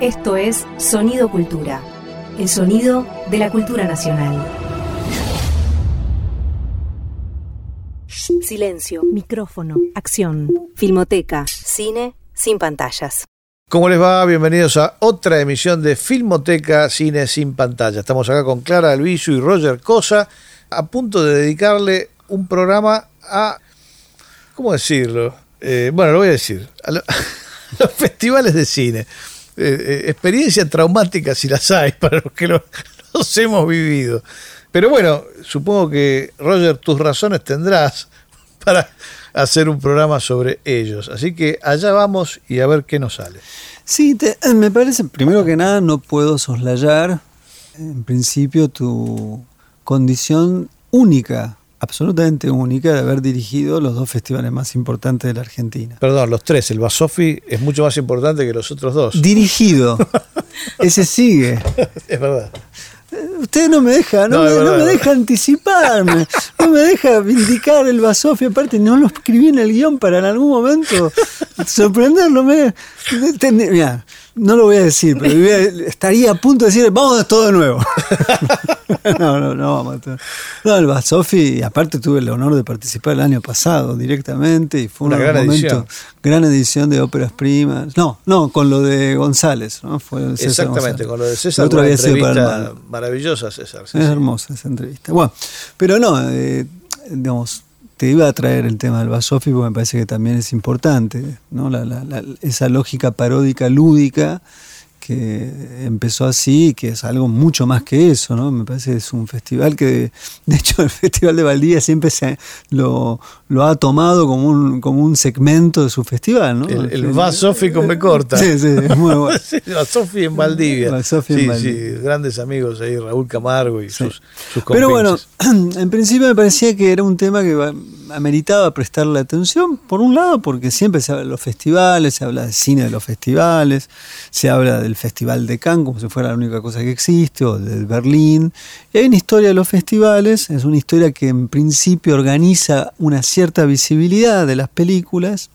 Esto es Sonido Cultura, el sonido de la cultura nacional. Silencio, micrófono, acción, filmoteca, cine sin pantallas. ¿Cómo les va? Bienvenidos a otra emisión de Filmoteca Cine sin pantalla. Estamos acá con Clara Alviso y Roger Cosa a punto de dedicarle un programa a... ¿Cómo decirlo? Eh, bueno, lo voy a decir. A, lo- a los festivales de cine. Eh, eh, experiencias traumáticas si las hay para los que lo- los hemos vivido. Pero bueno, supongo que Roger, tus razones tendrás para hacer un programa sobre ellos. Así que allá vamos y a ver qué nos sale. Sí, te- eh, me parece, primero que nada, no puedo soslayar, en principio, tu condición única, absolutamente única, de haber dirigido los dos festivales más importantes de la Argentina. Perdón, los tres. El Basofi es mucho más importante que los otros dos. Dirigido, ese sigue. es verdad. Usted no me deja, no, No, me, no deja anticiparme, no me deja vindicar el Basofi, aparte no lo escribí en el guion para en algún momento sorprenderlo. Me, mirá, no lo voy a decir, pero estaría a punto de decir, vamos a todo de nuevo. no, no, no vamos a todo. No, el Basofi, aparte tuve el honor de participar el año pasado directamente y fue Una un gran momento, edición. gran edición de óperas primas. No, no, con lo de González, ¿no? Fue el César Exactamente, González. con lo de El César. otro una había sido para el maravillosa, César. sí, Es sí. hermosa esa entrevista. Bueno, pero no, eh, digamos, te iba a traer el tema del Basofi porque me parece que también es importante, ¿no? La- la- la- esa lógica paródica lúdica que empezó así, que es algo mucho más que eso, ¿no? Me parece que es un festival que, de hecho, el Festival de Valdivia siempre se lo, lo ha tomado como un, como un segmento de su festival, ¿no? El, el Basofi con B corta. Sí, sí, es muy bueno. Basofi en Valdivia. Basofi en sí, Valdivia. sí, grandes amigos ahí, Raúl Camargo y sus, sus Pero bueno, en principio me parecía que era un tema que ameritaba prestarle atención, por un lado, porque siempre se habla de los festivales, se habla de cine de los festivales, se habla del Festival de Cannes como si fuera la única cosa que existe, o del Berlín. Y hay una historia de los festivales, es una historia que en principio organiza una cierta visibilidad de las películas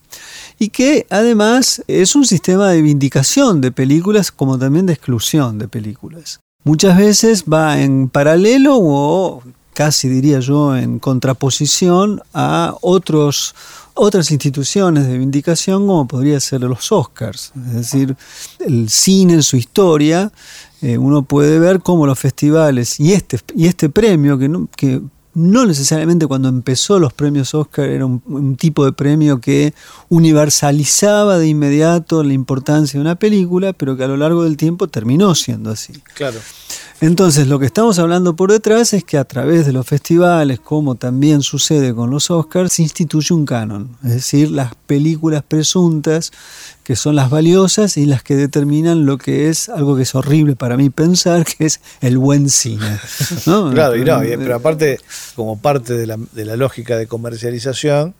y que además es un sistema de vindicación de películas como también de exclusión de películas. Muchas veces va en paralelo o casi diría yo en contraposición a otros otras instituciones de vindicación como podría ser los Oscars, es decir, el cine en su historia, eh, uno puede ver cómo los festivales y este, y este premio que no, que no necesariamente cuando empezó los premios Oscar era un, un tipo de premio que universalizaba de inmediato la importancia de una película, pero que a lo largo del tiempo terminó siendo así. Claro. Entonces, lo que estamos hablando por detrás es que a través de los festivales, como también sucede con los Oscars, se instituye un canon, es decir, las películas presuntas, que son las valiosas y las que determinan lo que es algo que es horrible para mí pensar, que es el buen cine. ¿no? Claro, y no, y- pero aparte, como parte de la, de la lógica de comercialización,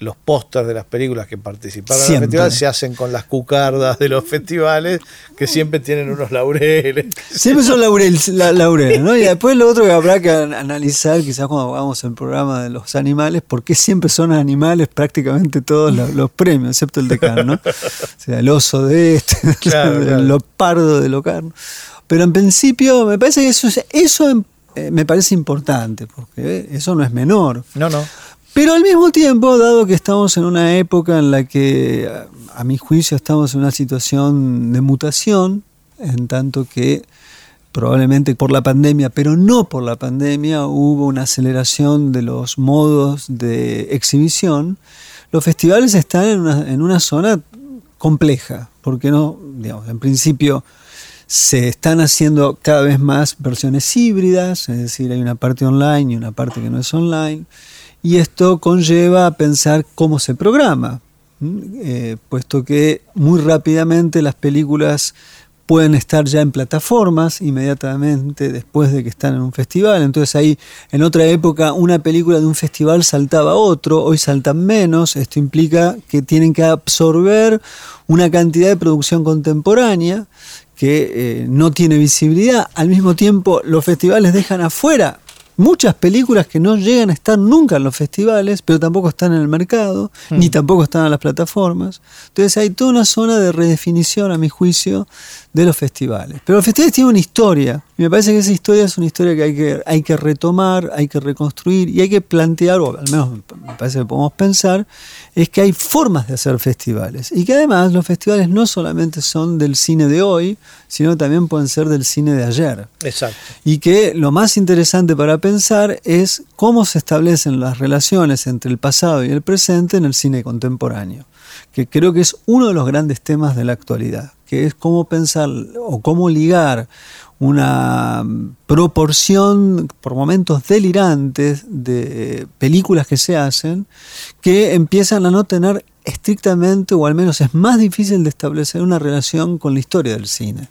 los pósters de las películas que participaron en el festival se hacen con las cucardas de los festivales, que siempre tienen unos laureles. Siempre son laurel, la- laureles, ¿no? Y después lo otro que habrá que an- analizar, quizás cuando hagamos el programa de los animales, por qué siempre son animales prácticamente todos los, los premios, excepto el de Cannes, ¿no? O sea, el oso de este, Claro, el claro. leopardo de Locarno. Pero en principio me parece que eso, es- eso eh, me parece importante, porque eh, eso no es menor. No, no. Pero al mismo tiempo, dado que estamos en una época en la que, a, mi juicio, estamos en una situación de mutación, en tanto que probablemente por la pandemia, pero no por la pandemia, hubo una aceleración de los modos de exhibición, los festivales están en una zona compleja, porque no, digamos, en principio se están haciendo cada vez más versiones híbridas, es decir, hay una parte online y una parte que no es online, y esto conlleva a pensar cómo se programa. Eh, puesto que muy rápidamente las películas pueden estar ya en plataformas inmediatamente después de que están en un festival. Entonces ahí, en otra época, una película de un festival saltaba a otro, hoy saltan menos. Esto implica que tienen que absorber una cantidad de producción contemporánea que eh, no tiene visibilidad. Al mismo tiempo, los festivales dejan afuera muchas películas que no llegan a estar nunca en los festivales, pero tampoco están en el mercado, Hmm. ni tampoco están en las plataformas. Entonces hay toda una zona de redefinición, a mi juicio, de los festivales. Pero los festivales tienen una historia, y me parece que esa historia es una historia que hay que, hay que retomar, hay que reconstruir, y hay que plantear, o al menos me parece que podemos pensar, es que hay formas de hacer festivales. Y que además los festivales no solamente son del cine de hoy, sino también pueden ser del cine de ayer. Exacto. Y que lo más interesante para pensar es cómo se establecen las relaciones entre el pasado y el presente en el cine contemporáneo, que creo que es uno de los grandes temas de la actualidad, que es cómo pensar o cómo ligar una proporción por momentos delirantes de películas que se hacen que empiezan a no tener estrictamente, o al menos es más difícil de establecer una relación con la historia del cine.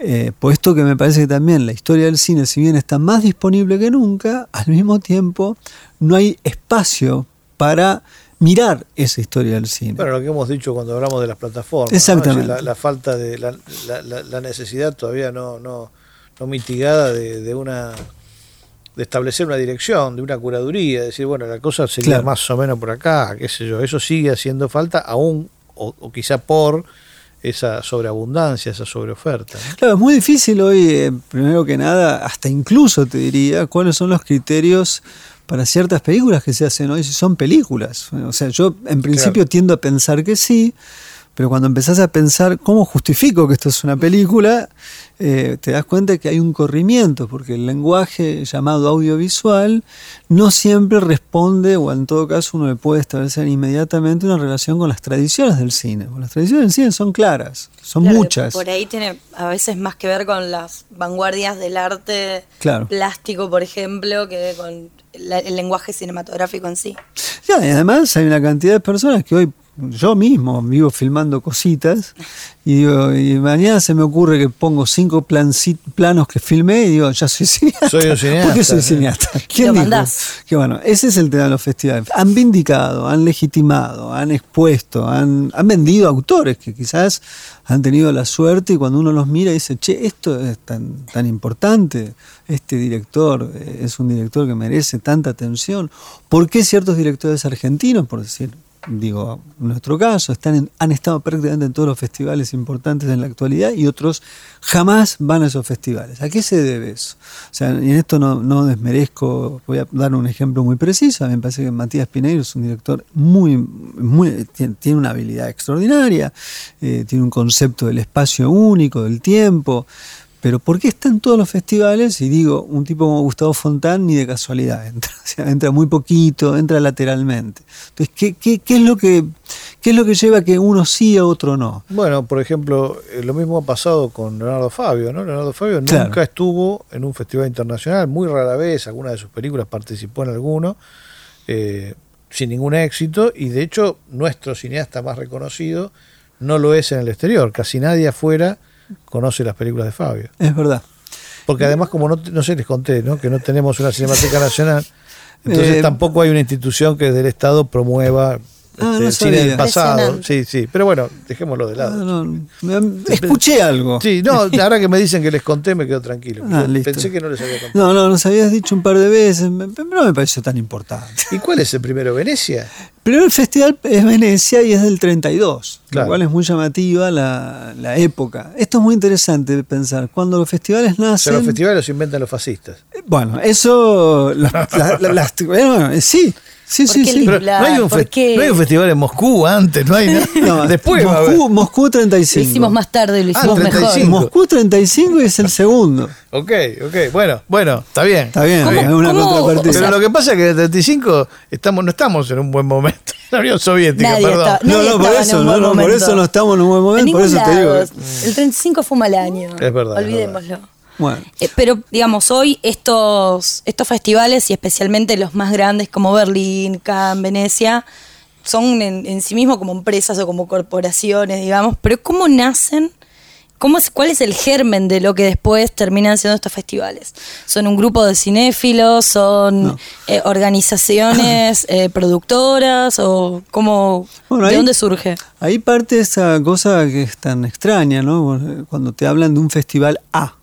Eh, puesto que me parece que también la historia del cine, si bien está más disponible que nunca, al mismo tiempo no hay espacio para mirar esa historia del cine. Bueno, lo que hemos dicho cuando hablamos de las plataformas. Exactamente. La, la falta de la, la- la- necesidad todavía no, no, no mitigada de, de una de establecer una dirección, de una curaduría, de decir, bueno, la cosa sería Claro. más o menos por acá, qué sé yo, eso sigue haciendo falta aún, o, o quizá por esa sobreabundancia, esa sobreoferta. Claro, es muy difícil hoy, eh, primero que nada, hasta incluso te diría, cuáles son los criterios para ciertas películas que se hacen hoy, si son películas. O sea, yo en principio Claro. tiendo a pensar que sí, pero cuando empezás a pensar cómo justifico que esto es una película, eh, te das cuenta que hay un corrimiento, porque el lenguaje llamado audiovisual no siempre responde, o en todo caso uno le puede establecer inmediatamente una relación con las tradiciones del cine. Las tradiciones del cine son claras, son Claro, muchas. Por ahí tiene a veces más que ver con las vanguardias del arte Claro. plástico, por ejemplo, que con la- el lenguaje cinematográfico en sí. Ya, y además hay una cantidad de personas que hoy, yo mismo vivo filmando cositas y digo, y mañana se me ocurre que pongo cinco planos que filmé y digo, ya soy cineasta. Soy un cineasta, ¿Por qué soy cineasta? ¿Quién dijo? mandás. Que bueno, ese es el tema de los festivales. Han vindicado, han legitimado, han expuesto, han, han vendido autores que quizás han tenido la suerte y cuando uno los mira dice, che, esto es tan, tan importante, este director eh, es un director que merece tanta atención. ¿Por qué ciertos directores argentinos, por decir, digo, nuestro caso, están han estado prácticamente en todos los festivales importantes en la actualidad y otros jamás van a esos festivales? ¿A qué se debe eso? O sea, y en esto no, no desmerezco, voy a dar un ejemplo muy preciso, me parece que Matías Pineiro es un director muy, muy tiene, tiene una habilidad extraordinaria, eh, tiene un concepto del espacio único, del tiempo, pero ¿por qué está en todos los festivales? Y digo, un tipo como Gustavo Fontán ni de casualidad entra, o sea, entra muy poquito, entra lateralmente. Entonces, ¿qué, qué, qué es lo que, ¿qué es lo que lleva a que uno sí a otro no? Bueno, por ejemplo, eh, lo mismo ha pasado con Leonardo Fabio, ¿no? Leonardo Fabio Claro. nunca estuvo en un festival internacional, muy rara vez, alguna de sus películas participó en alguno, eh, sin ningún éxito, y de hecho nuestro cineasta más reconocido no lo es en el exterior, casi nadie afuera conoce las películas de Fabio. Es verdad. Porque además, como no, no sé, les conté, ¿no? que no tenemos una Cinemateca Nacional, entonces Eh, tampoco hay una institución que desde el Estado promueva Ah, este, no el cine del pasado. Sí, sí, pero bueno, dejémoslo de lado. no, escuché algo. Sí, no, ahora que me dicen que les conté me quedo tranquilo. Ah. Pensé que no les había contado. No, no, nos habías dicho un par de veces, pero no me pareció tan importante. ¿Y cuál es el primero? ¿Venecia? Primero el festival es Venecia y es del 32, Claro. lo cual es muy llamativa la, la época. Esto es muy interesante de pensar. Cuando los festivales O sea, nacen... los festivales los inventan los fascistas. Bueno, eso... la- la- la- las- bueno, sí, sí, ¿Por sí, sí. Pero no hay, un ¿por no hay un festival en Moscú antes, no hay nada. No, Después. Moscú, Moscú Lo 35. hicimos más tarde y lo Ah, hicimos 35. mejor. Moscú 35 es el segundo. Ok, ok, bueno, bueno, está bien. Está bien, ¿Cómo- es una cómo- contrapartida. Pero lo que pasa es que en el 35 estamos, no estamos en un buen momento. La Unión Soviética, Nadie perdón. está- No, nadie no, por en eso, no, no, por eso no estamos en un buen En momento, por ningún eso te digo. lado. El 35 fue un mal año. Es verdad, es Olvidémoslo. Bueno, Eh, pero, digamos, hoy estos, estos festivales, y especialmente los más grandes como Berlín, Cannes, Venecia, son en, en sí mismos como empresas o como corporaciones, digamos, pero ¿cómo nacen? ¿Cómo es, ¿Cuál es el germen de lo que después terminan siendo estos festivales? ¿Son un grupo de cinéfilos? ¿Son No. eh, organizaciones eh, productoras? ¿O cómo, Bueno, de ahí- dónde surge? ahí parte esa cosa que es tan extraña, ¿no? Cuando te hablan de un festival A,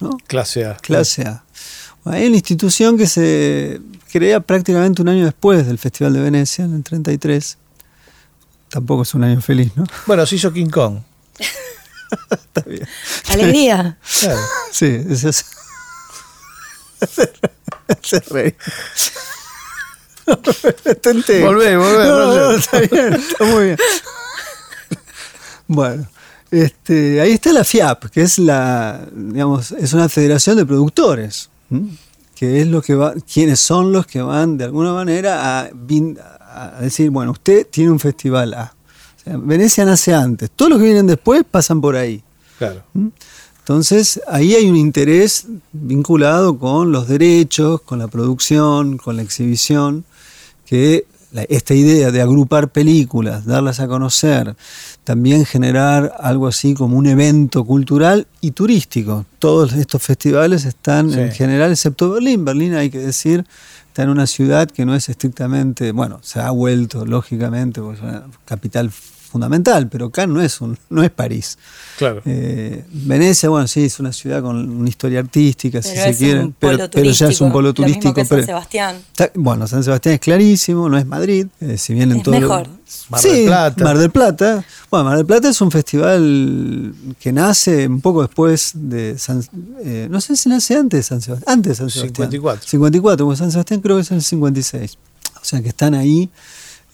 ¿no? Clase A. Clase A. Hay una institución que se crea prácticamente un año después del Festival de Venecia, en el 33. Tampoco es un año feliz, ¿no? Bueno, se hizo King Kong. Está bien. Alegría. Claro. Sí, es eso. Se reí. Volvé, volvé, No, está bien, está muy bien. Bueno, este, ahí está la FIAP, que es la, digamos, es una federación de productores, ¿m? que es lo que va, quienes son los que van de alguna manera a decir, bueno, usted tiene un festival A. O sea, Venecia nace antes, todos los que vienen después pasan por ahí. Claro. Entonces, ahí hay un interés vinculado con los derechos, con la producción, con la exhibición, que la- esta idea de agrupar películas, darlas a conocer, también generar algo así como un evento cultural y turístico. Todos estos festivales están en general, excepto Berlín. Berlín, hay que decir, está en una ciudad que no es estrictamente, bueno, se ha vuelto, lógicamente, porque es una capital fundamental, pero Cannes no es, un, no es París. Claro. Eh, Venecia, bueno, sí, es una ciudad con una historia artística, si Pero se es quiere, un pero, ya es un turístico, polo lo mismo turístico. que San pero- Sebastián. Está- bueno, San Sebastián es clarísimo, no es Madrid, eh, si bien en Es todo lo- mejor. Mar sí, del Plata. Mar del Plata. Bueno, Mar del Plata es un festival que nace un poco después de San, eh, no sé si nace antes de San Sebastián, antes de San Sebastián. 54. 54, porque San Sebastián creo que es el 56. O sea que están ahí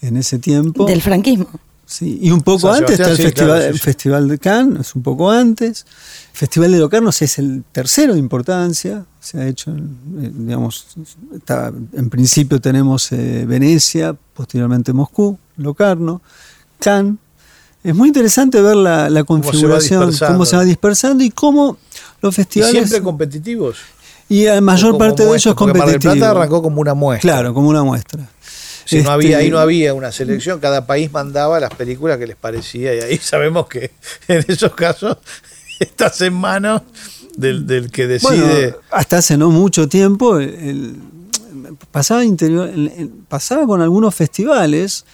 en ese tiempo. Del franquismo. Sí, y un poco antes está el, sí, festival, claro, sí, el sí. Festival de Cannes, es un poco antes. El Festival de Locarnos es el tercero de importancia, se ha hecho, en, eh, digamos, está- en principio tenemos eh, Venecia, posteriormente Moscú, Locarno, Cannes. Es muy interesante ver la, configuración, cómo se va dispersando y cómo los ¿Y festivales... siempre competitivos? y la mayor parte de ellos porque Mar del competitivos. Plata arrancó como una muestra. Claro, como una muestra. Si no había, Este, ahí no había una selección, cada país mandaba las películas que les parecía y ahí sabemos que en esos casos estás en manos del, del que decide. Bueno, hasta hace no mucho tiempo el- el- pasaba, interior, el- pasaba con algunos festivales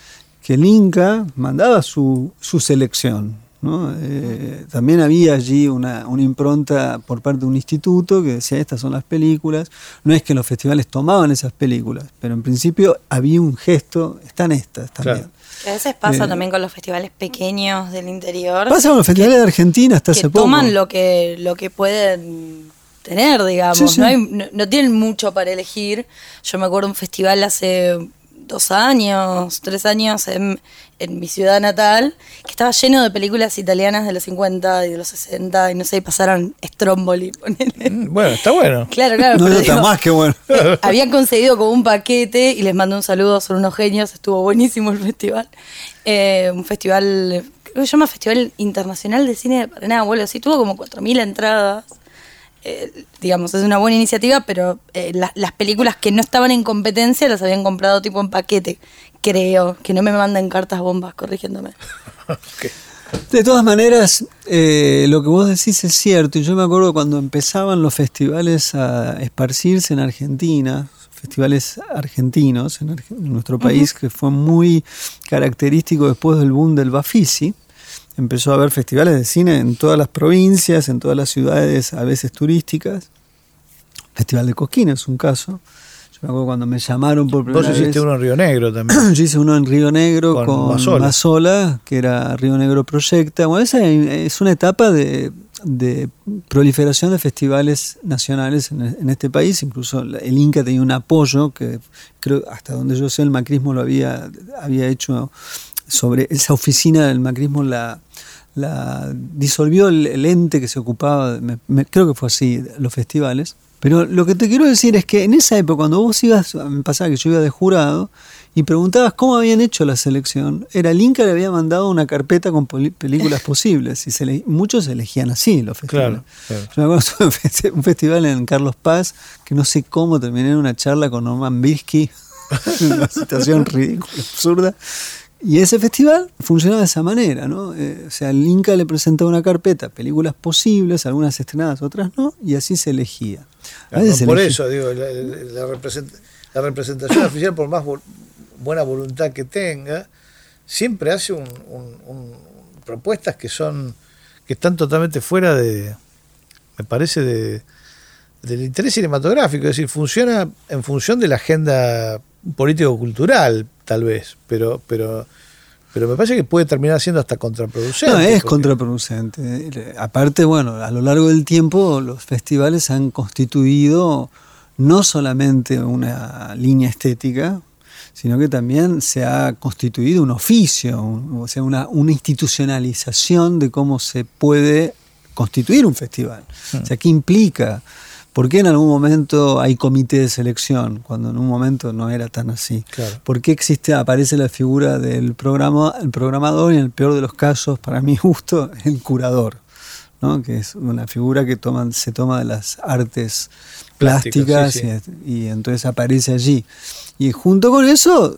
que el Inca mandaba su, su selección. ¿No? Eh, también había allí una, una impronta por parte de un instituto que decía estas son las películas. No es que los festivales tomaban esas películas, pero en principio había un gesto, están estas también. Claro. Que a veces pasa Eh, también con los festivales pequeños del interior. Pasa con los festivales de Argentina hasta que hace poco. toman lo que, lo que pueden tener, digamos. Sí, sí. No, hay- no- no tienen mucho para elegir. Yo me acuerdo un festival hace dos años, tres años en, en mi ciudad natal, que estaba lleno de películas italianas de los 50 y de los 60, y no sé, y pasaron Stromboli. ponele. Mm, Bueno, está bueno. Claro, claro. No, pero está digo, más que bueno. eh, habían conseguido como un paquete y les mando un saludo, son unos genios, estuvo buenísimo el festival. Eh, un festival, creo que se llama Festival Internacional de Cine de Paraná, bueno, sí, tuvo como 4.000 entradas. Eh, digamos, es una buena iniciativa, pero eh, la- las películas que no estaban en competencia las habían comprado tipo en paquete, creo. Que no me manden cartas bombas corrigiéndome. De todas maneras, eh, lo que vos decís es cierto. Y yo me acuerdo cuando empezaban los festivales a esparcirse en Argentina, festivales argentinos en, Arge- en nuestro país, que fue muy característico después del boom del Bafisi. Empezó a haber festivales de cine en todas las provincias, en todas las ciudades, a veces turísticas. Festival de Cosquín es un caso. Yo me acuerdo cuando me llamaron por primera Vos hiciste vez. uno en Río Negro también. Yo hice uno en Río Negro Con con, Mazola. Mazola. que era Río Negro Proyecta. Bueno, esa es una etapa de, de proliferación de festivales nacionales en, en este país. Incluso el Inca tenía un apoyo que creo, hasta donde yo sé, el macrismo lo había, había hecho sobre esa oficina del macrismo la la disolvió el, el ente que se ocupaba, me- me- creo que fue así, los festivales. Pero lo que te quiero decir es que en esa época, cuando vos ibas, me pasaba que yo iba de jurado y preguntabas cómo habían hecho la selección, era el Inca le había mandado una carpeta con películas posibles y se le- muchos elegían así los festivales. Claro, claro. Yo me acuerdo de un festi- un festival en Carlos Paz que no sé cómo terminé en una charla con Norman Bisky, una situación ridícula, absurda. Y ese festival funcionaba de esa manera, ¿no? Eh, o sea, el Inca le presentaba una carpeta, películas posibles, algunas estrenadas, otras no, y así se elegía. A veces por eso, digo, la, la- la represent- la representación oficial, por más bu- buena voluntad que tenga, siempre hace un- un- un- propuestas que son que están totalmente fuera de, me parece, de, del interés cinematográfico, es decir, funciona en función de la agenda político-cultural, tal vez, pero, pero, pero me parece que puede terminar siendo hasta contraproducente. No, es porque- contraproducente. Aparte, bueno, a lo largo del tiempo los festivales han constituido no solamente una línea estética, sino que también se ha constituido un oficio, un- o sea, una, una institucionalización de cómo se puede constituir un festival. O sea, ¿qué implica? ¿Por qué en algún momento hay comité de selección, cuando en un momento no era tan así? Claro. ¿Por qué existe, aparece la figura del programa, el programador y en el peor de los casos, para mi gusto, el curador? ¿no? que es una figura que toman, se toma de las artes Plásticas, plásticas sí, Y, y entonces aparece allí. Y junto con eso,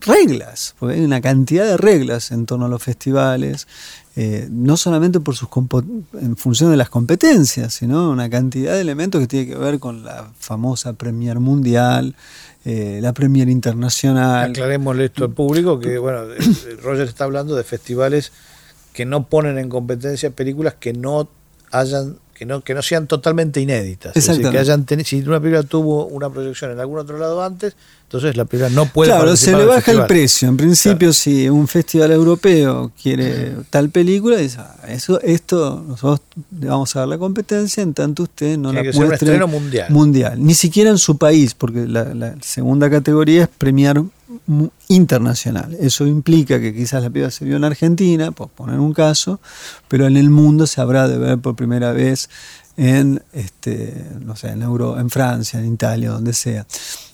reglas, porque hay una cantidad de reglas en torno a los festivales, eh, no solamente por sus en función de las competencias, sino una cantidad de elementos que tiene que ver con la famosa Premier Mundial, eh, la Premier Internacional. Aclarémosle esto al público que, bueno, Roger está hablando de festivales que no ponen en competencia películas que no hayan que no, que no sean totalmente inéditas. Es decir, que hayan teni- si una película tuvo una proyección en algún otro lado antes, entonces la película no puede claro, se le baja el precio. En principio, si un festival europeo quiere tal película, dice, "Ah, eso, esto nosotros le vamos a dar la competencia, en tanto usted no Tiene la que ser un mundial. mundial. Ni siquiera en su país, porque la, la segunda categoría es premiar internacional. Eso implica que quizás la película se vio en Argentina, por poner un caso, pero en el mundo se habrá de ver por primera vez en este no sé en Euro, en Francia, en Italia, donde sea.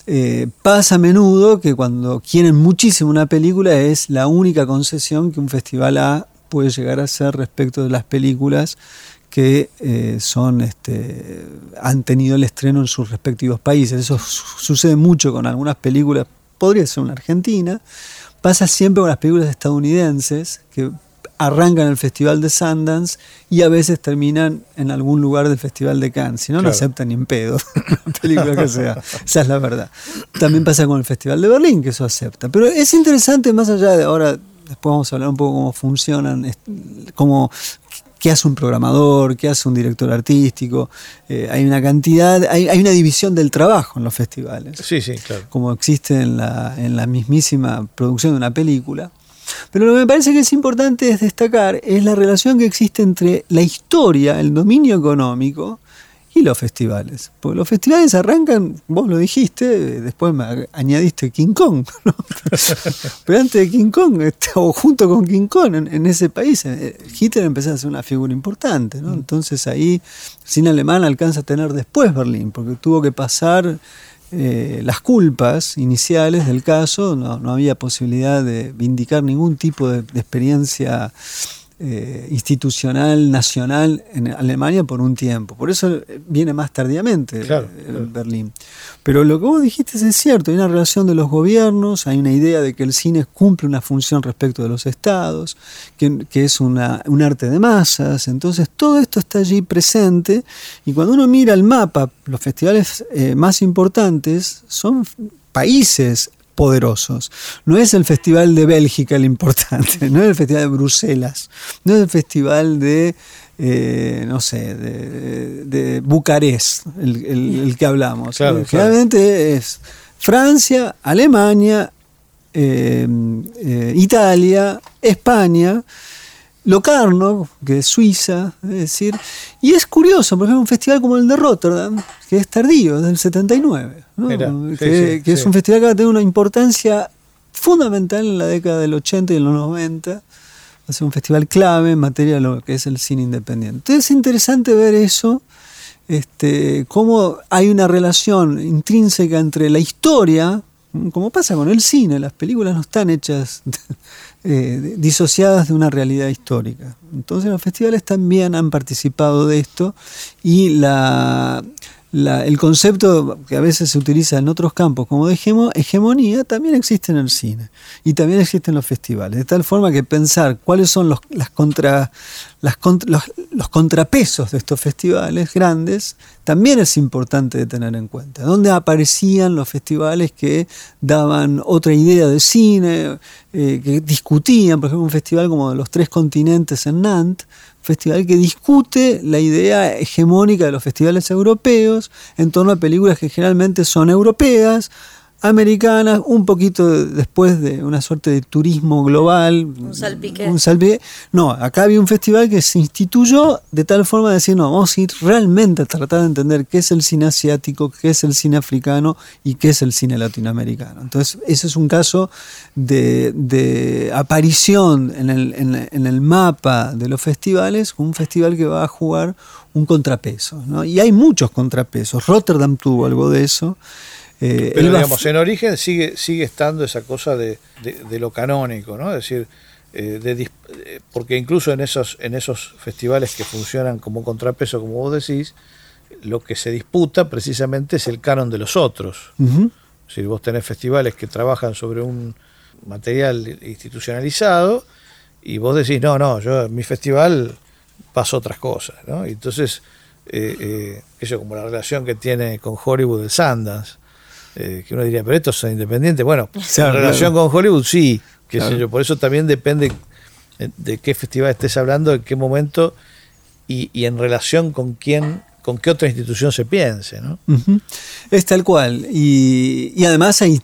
Eh, pasa a menudo que cuando quieren muchísimo una película es la única concesión que un festival A puede llegar a hacer respecto de las películas que eh, son este, han tenido el estreno en sus respectivos países. Eso su- sucede mucho con algunas películas, podría ser una argentina, pasa siempre con las películas estadounidenses que arrancan el Festival de Sundance y a veces terminan en algún lugar del Festival de Cannes. Si no, no Claro. aceptan ni en pedo la película que sea. Esa es la verdad. También pasa con el Festival de Berlín, que eso acepta. Pero es interesante, más allá de ahora, después vamos a hablar un poco cómo funcionan, cómo qué hace un programador, qué hace un director artístico. Eh, hay una cantidad, hay, hay una división del trabajo en los festivales Sí, sí, claro. como existe en la, en la mismísima producción de una película. Pero lo que me parece que es importante es destacar es la relación que existe entre la historia, el dominio económico y los festivales. Porque los festivales arrancan, vos lo dijiste, después me añadiste King Kong. ¿no? Pero antes de King Kong, este, o junto con King Kong, en, en ese país, eh, Hitler empezó a ser una figura importante. ¿no? Entonces ahí, sin alemán alcanza a tener después Berlín, porque tuvo que pasar eh, las culpas iniciales del caso, no, no había posibilidad de vindicar ningún tipo de, de experiencia eh, institucional, nacional en Alemania por un tiempo. Por eso eh, viene más tardíamente eh, Claro, el claro. Berlín. Pero lo que vos dijiste es cierto, hay una relación de los gobiernos, hay una idea de que el cine cumple una función respecto de los estados, que, que es una, un arte de masas, entonces todo esto está allí presente y cuando uno mira el mapa, los festivales eh, más importantes son países poderosos. No es el Festival de Bélgica el importante, no es el Festival de Bruselas, no es el Festival de, eh, no sé, de, de Bucarest, el, el- el que hablamos. Claro, Eh, claro. Generalmente es Francia, Alemania, eh, eh, Italia, España, Locarno, que es Suiza, es decir, y es curioso, por ejemplo, un festival como el de Rotterdam, que es tardío, es del 79, ¿no? Mira, sí, que, sí, que es un festival que va a tener una importancia fundamental en la década del 80 y en los 90, va a ser un festival clave en materia de lo que es el cine independiente. Entonces es interesante ver eso, este, cómo hay una relación intrínseca entre la historia, como pasa con el cine, las películas no están hechas eh, disociadas de una realidad histórica. Entonces los festivales también han participado de esto y la, la- el concepto que a veces se utiliza en otros campos como de hegemo- hegemonía también existe en el cine y también existe en los festivales. De tal forma que pensar cuáles son los, las contra, las contra- los, los contrapesos de estos festivales grandes también es importante de tener en cuenta. ¿Dónde aparecían los festivales que daban otra idea de cine, eh, que discutían, por ejemplo, un festival como los tres continentes en Nantes, festival que discute la idea hegemónica de los festivales europeos en torno a películas que generalmente son europeas, americanas, un poquito después de una suerte de turismo global. Un salpique. Un salpique. No, acá había un festival que se instituyó de tal forma de decir, no, vamos a ir realmente a tratar de entender qué es el cine asiático, qué es el cine africano y qué es el cine latinoamericano. Entonces, ese es un caso de, aparición en el, en el mapa de los festivales, un festival que va a jugar un contrapeso. ¿no? Y hay muchos contrapesos. Rotterdam tuvo algo de eso. Eh, Pero digamos, en origen sigue, sigue estando esa cosa de, lo canónico, ¿no? Es decir, eh, eh, porque incluso en esos, en esos festivales que funcionan como contrapeso, como vos decís, lo que se disputa precisamente es el canon de los otros. Si vos tenés festivales que trabajan sobre un material institucionalizado y vos decís, no, no, yo en mi festival paso otras cosas, ¿no? Y entonces, eso como la relación que tiene con Hollywood el Sundance, eh, que uno diría, pero estos son independientes. Bueno, en relación con Hollywood sí, qué sé yo, por eso también depende de qué festival estés hablando, en qué momento y, en relación con quién, con qué otra institución se piense, ¿no? Es tal cual. Y, además hay,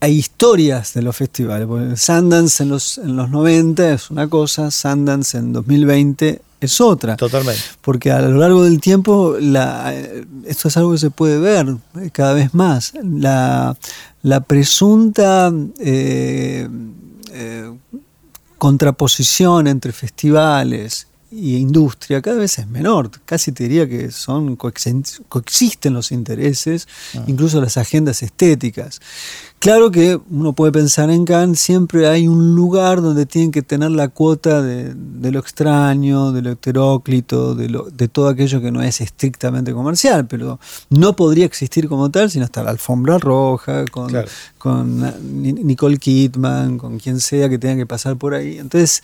hay historias de los festivales. Sundance en los, en los 90 es una cosa, Sundance en 2020 es otra. Totalmente. Porque a lo largo del tiempo, la, esto es algo que se puede ver cada vez más. La, presunta eh, eh, contraposición entre festivales y industria cada vez es menor. Casi te diría que son coexisten los intereses, ah. incluso las agendas estéticas. Claro que uno puede pensar en Cannes, siempre hay un lugar donde tienen que tener la cuota de, lo extraño, de lo heteróclito, de, lo, de todo aquello que no es estrictamente comercial, pero no podría existir como tal sino hasta la alfombra roja, con, con Nicole Kidman, con quien sea que tenga que pasar por ahí. Entonces,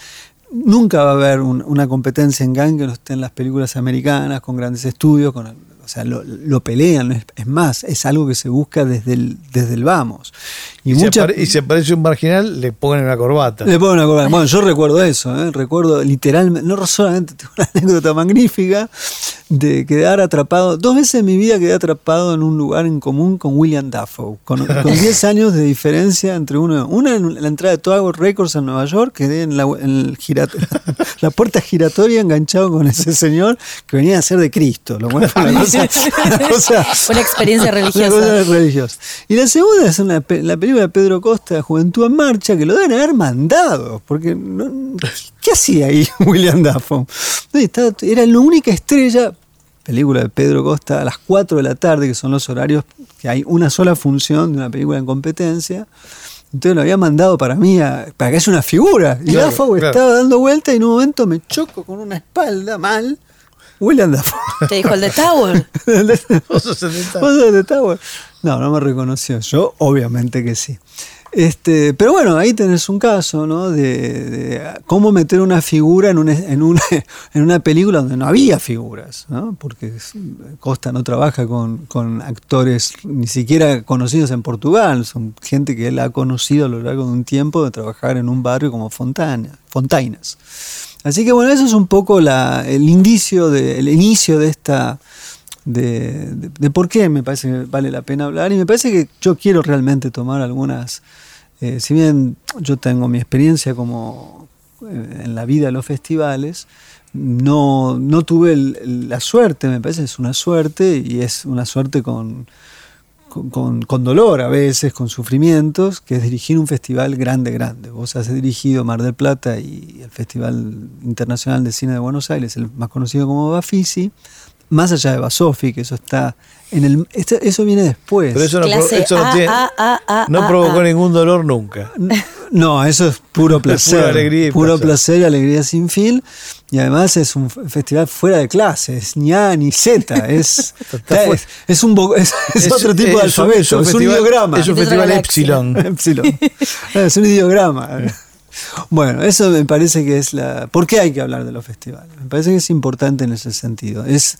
nunca va a haber una competencia en gang que no esté en las películas americanas, con grandes estudios, con o sea, lo, pelean, es, más, es algo que se busca desde el, desde el vamos. Y, si aparece un marginal, le ponen una corbata. Le ponen una corbata. Bueno, yo recuerdo eso, ¿eh? recuerdo literalmente, no solamente tengo una anécdota magnífica de quedar atrapado, dos veces en mi vida quedé atrapado en un lugar en común con William Dafoe, con, 10 años de diferencia entre uno. Una en la entrada de Tower Records en Nueva York, quedé en la, en la puerta giratoria enganchado con ese señor que venía a ser de Cristo. Lo una, experiencia religiosa. Y la segunda es la película de Pedro Costa, Juventud en Marcha, que lo deben haber mandado, porque ¿qué hacía ahí William Dafoe? Era la única estrella, película de Pedro Costa, a las 4 de la tarde, que son los horarios que hay una sola función de una película en competencia. Entonces lo había mandado para mí, para que haya una figura. Y Dafoe estaba dando vuelta y en un momento me choco con una espalda mal William Dafoe. Te dijo el de Tower. ¿Vos sos el de Tower? de Tower? No, no me reconoció. Yo, obviamente que sí. Este, pero bueno, ahí tenés un caso, ¿no? De, cómo meter una figura en una, en, una, en una película donde no había figuras, ¿no? Porque Costa no trabaja con, con, actores ni siquiera conocidos en Portugal, son gente que él ha conocido a lo largo de un tiempo de trabajar en un barrio como Fontana, Fontainas. Así que bueno, eso es un poco el indicio, de, el inicio de esta, de, por qué me parece que vale la pena hablar. Y me parece que yo quiero realmente tomar algunas, eh, si bien yo tengo mi experiencia como eh, en la vida de los festivales, no, no tuve la suerte, me parece es una suerte y es una suerte con, con, dolor a veces, con sufrimientos, que es dirigir un festival grande, grande. Vos has dirigido Mar del Plata y el Festival Internacional de Cine de Buenos Aires, el más conocido como Bafisi, más allá de Basofi, que eso está en el este, eso viene después. Pero eso no, provocó ningún dolor nunca. No, eso es puro placer. pura alegría y puro placer. y alegría sin fin. Y además es un festival fuera de clase, es ni A ni Z, es, es, un es, otro tipo de alfabeto, es un, ideograma. Es un festival Epsilon. Epsilon. es un ideograma. Bueno, eso me parece que es la... ¿Por qué hay que hablar de los festivales? Me parece que es importante en ese sentido. Es,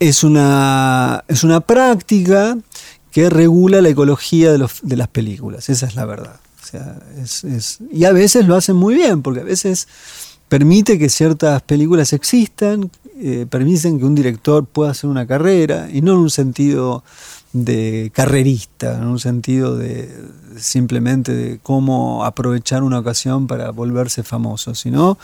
es, una, es una práctica que regula la ecología de, los, de las películas, esa es la verdad. O sea, es, y a veces lo hacen muy bien, porque a veces permite que ciertas películas existan, eh, permiten que un director pueda hacer una carrera, y no en un sentido de carrerista, en un sentido de simplemente cómo aprovechar una ocasión para volverse famoso, sino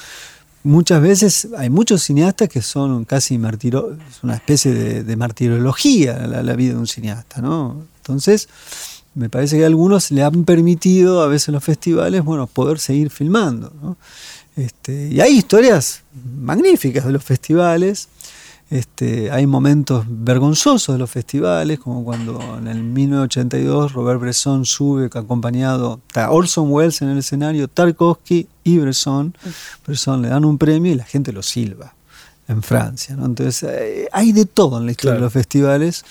muchas veces hay muchos cineastas que son casi martiro, es una especie de, martirología la, vida de un cineasta, ¿no? Entonces, me parece que algunos le han permitido a veces los festivales, bueno, poder seguir filmando, ¿no? Este, y hay historias magníficas de los festivales. Este, hay momentos vergonzosos de los festivales, como cuando en el 1982 Robert Bresson sube acompañado, está Orson Welles en el escenario, Tarkovsky y Bresson. Bresson le dan un premio y la gente lo silba en Francia. Entonces eh, hay de todo en la historia de los festivales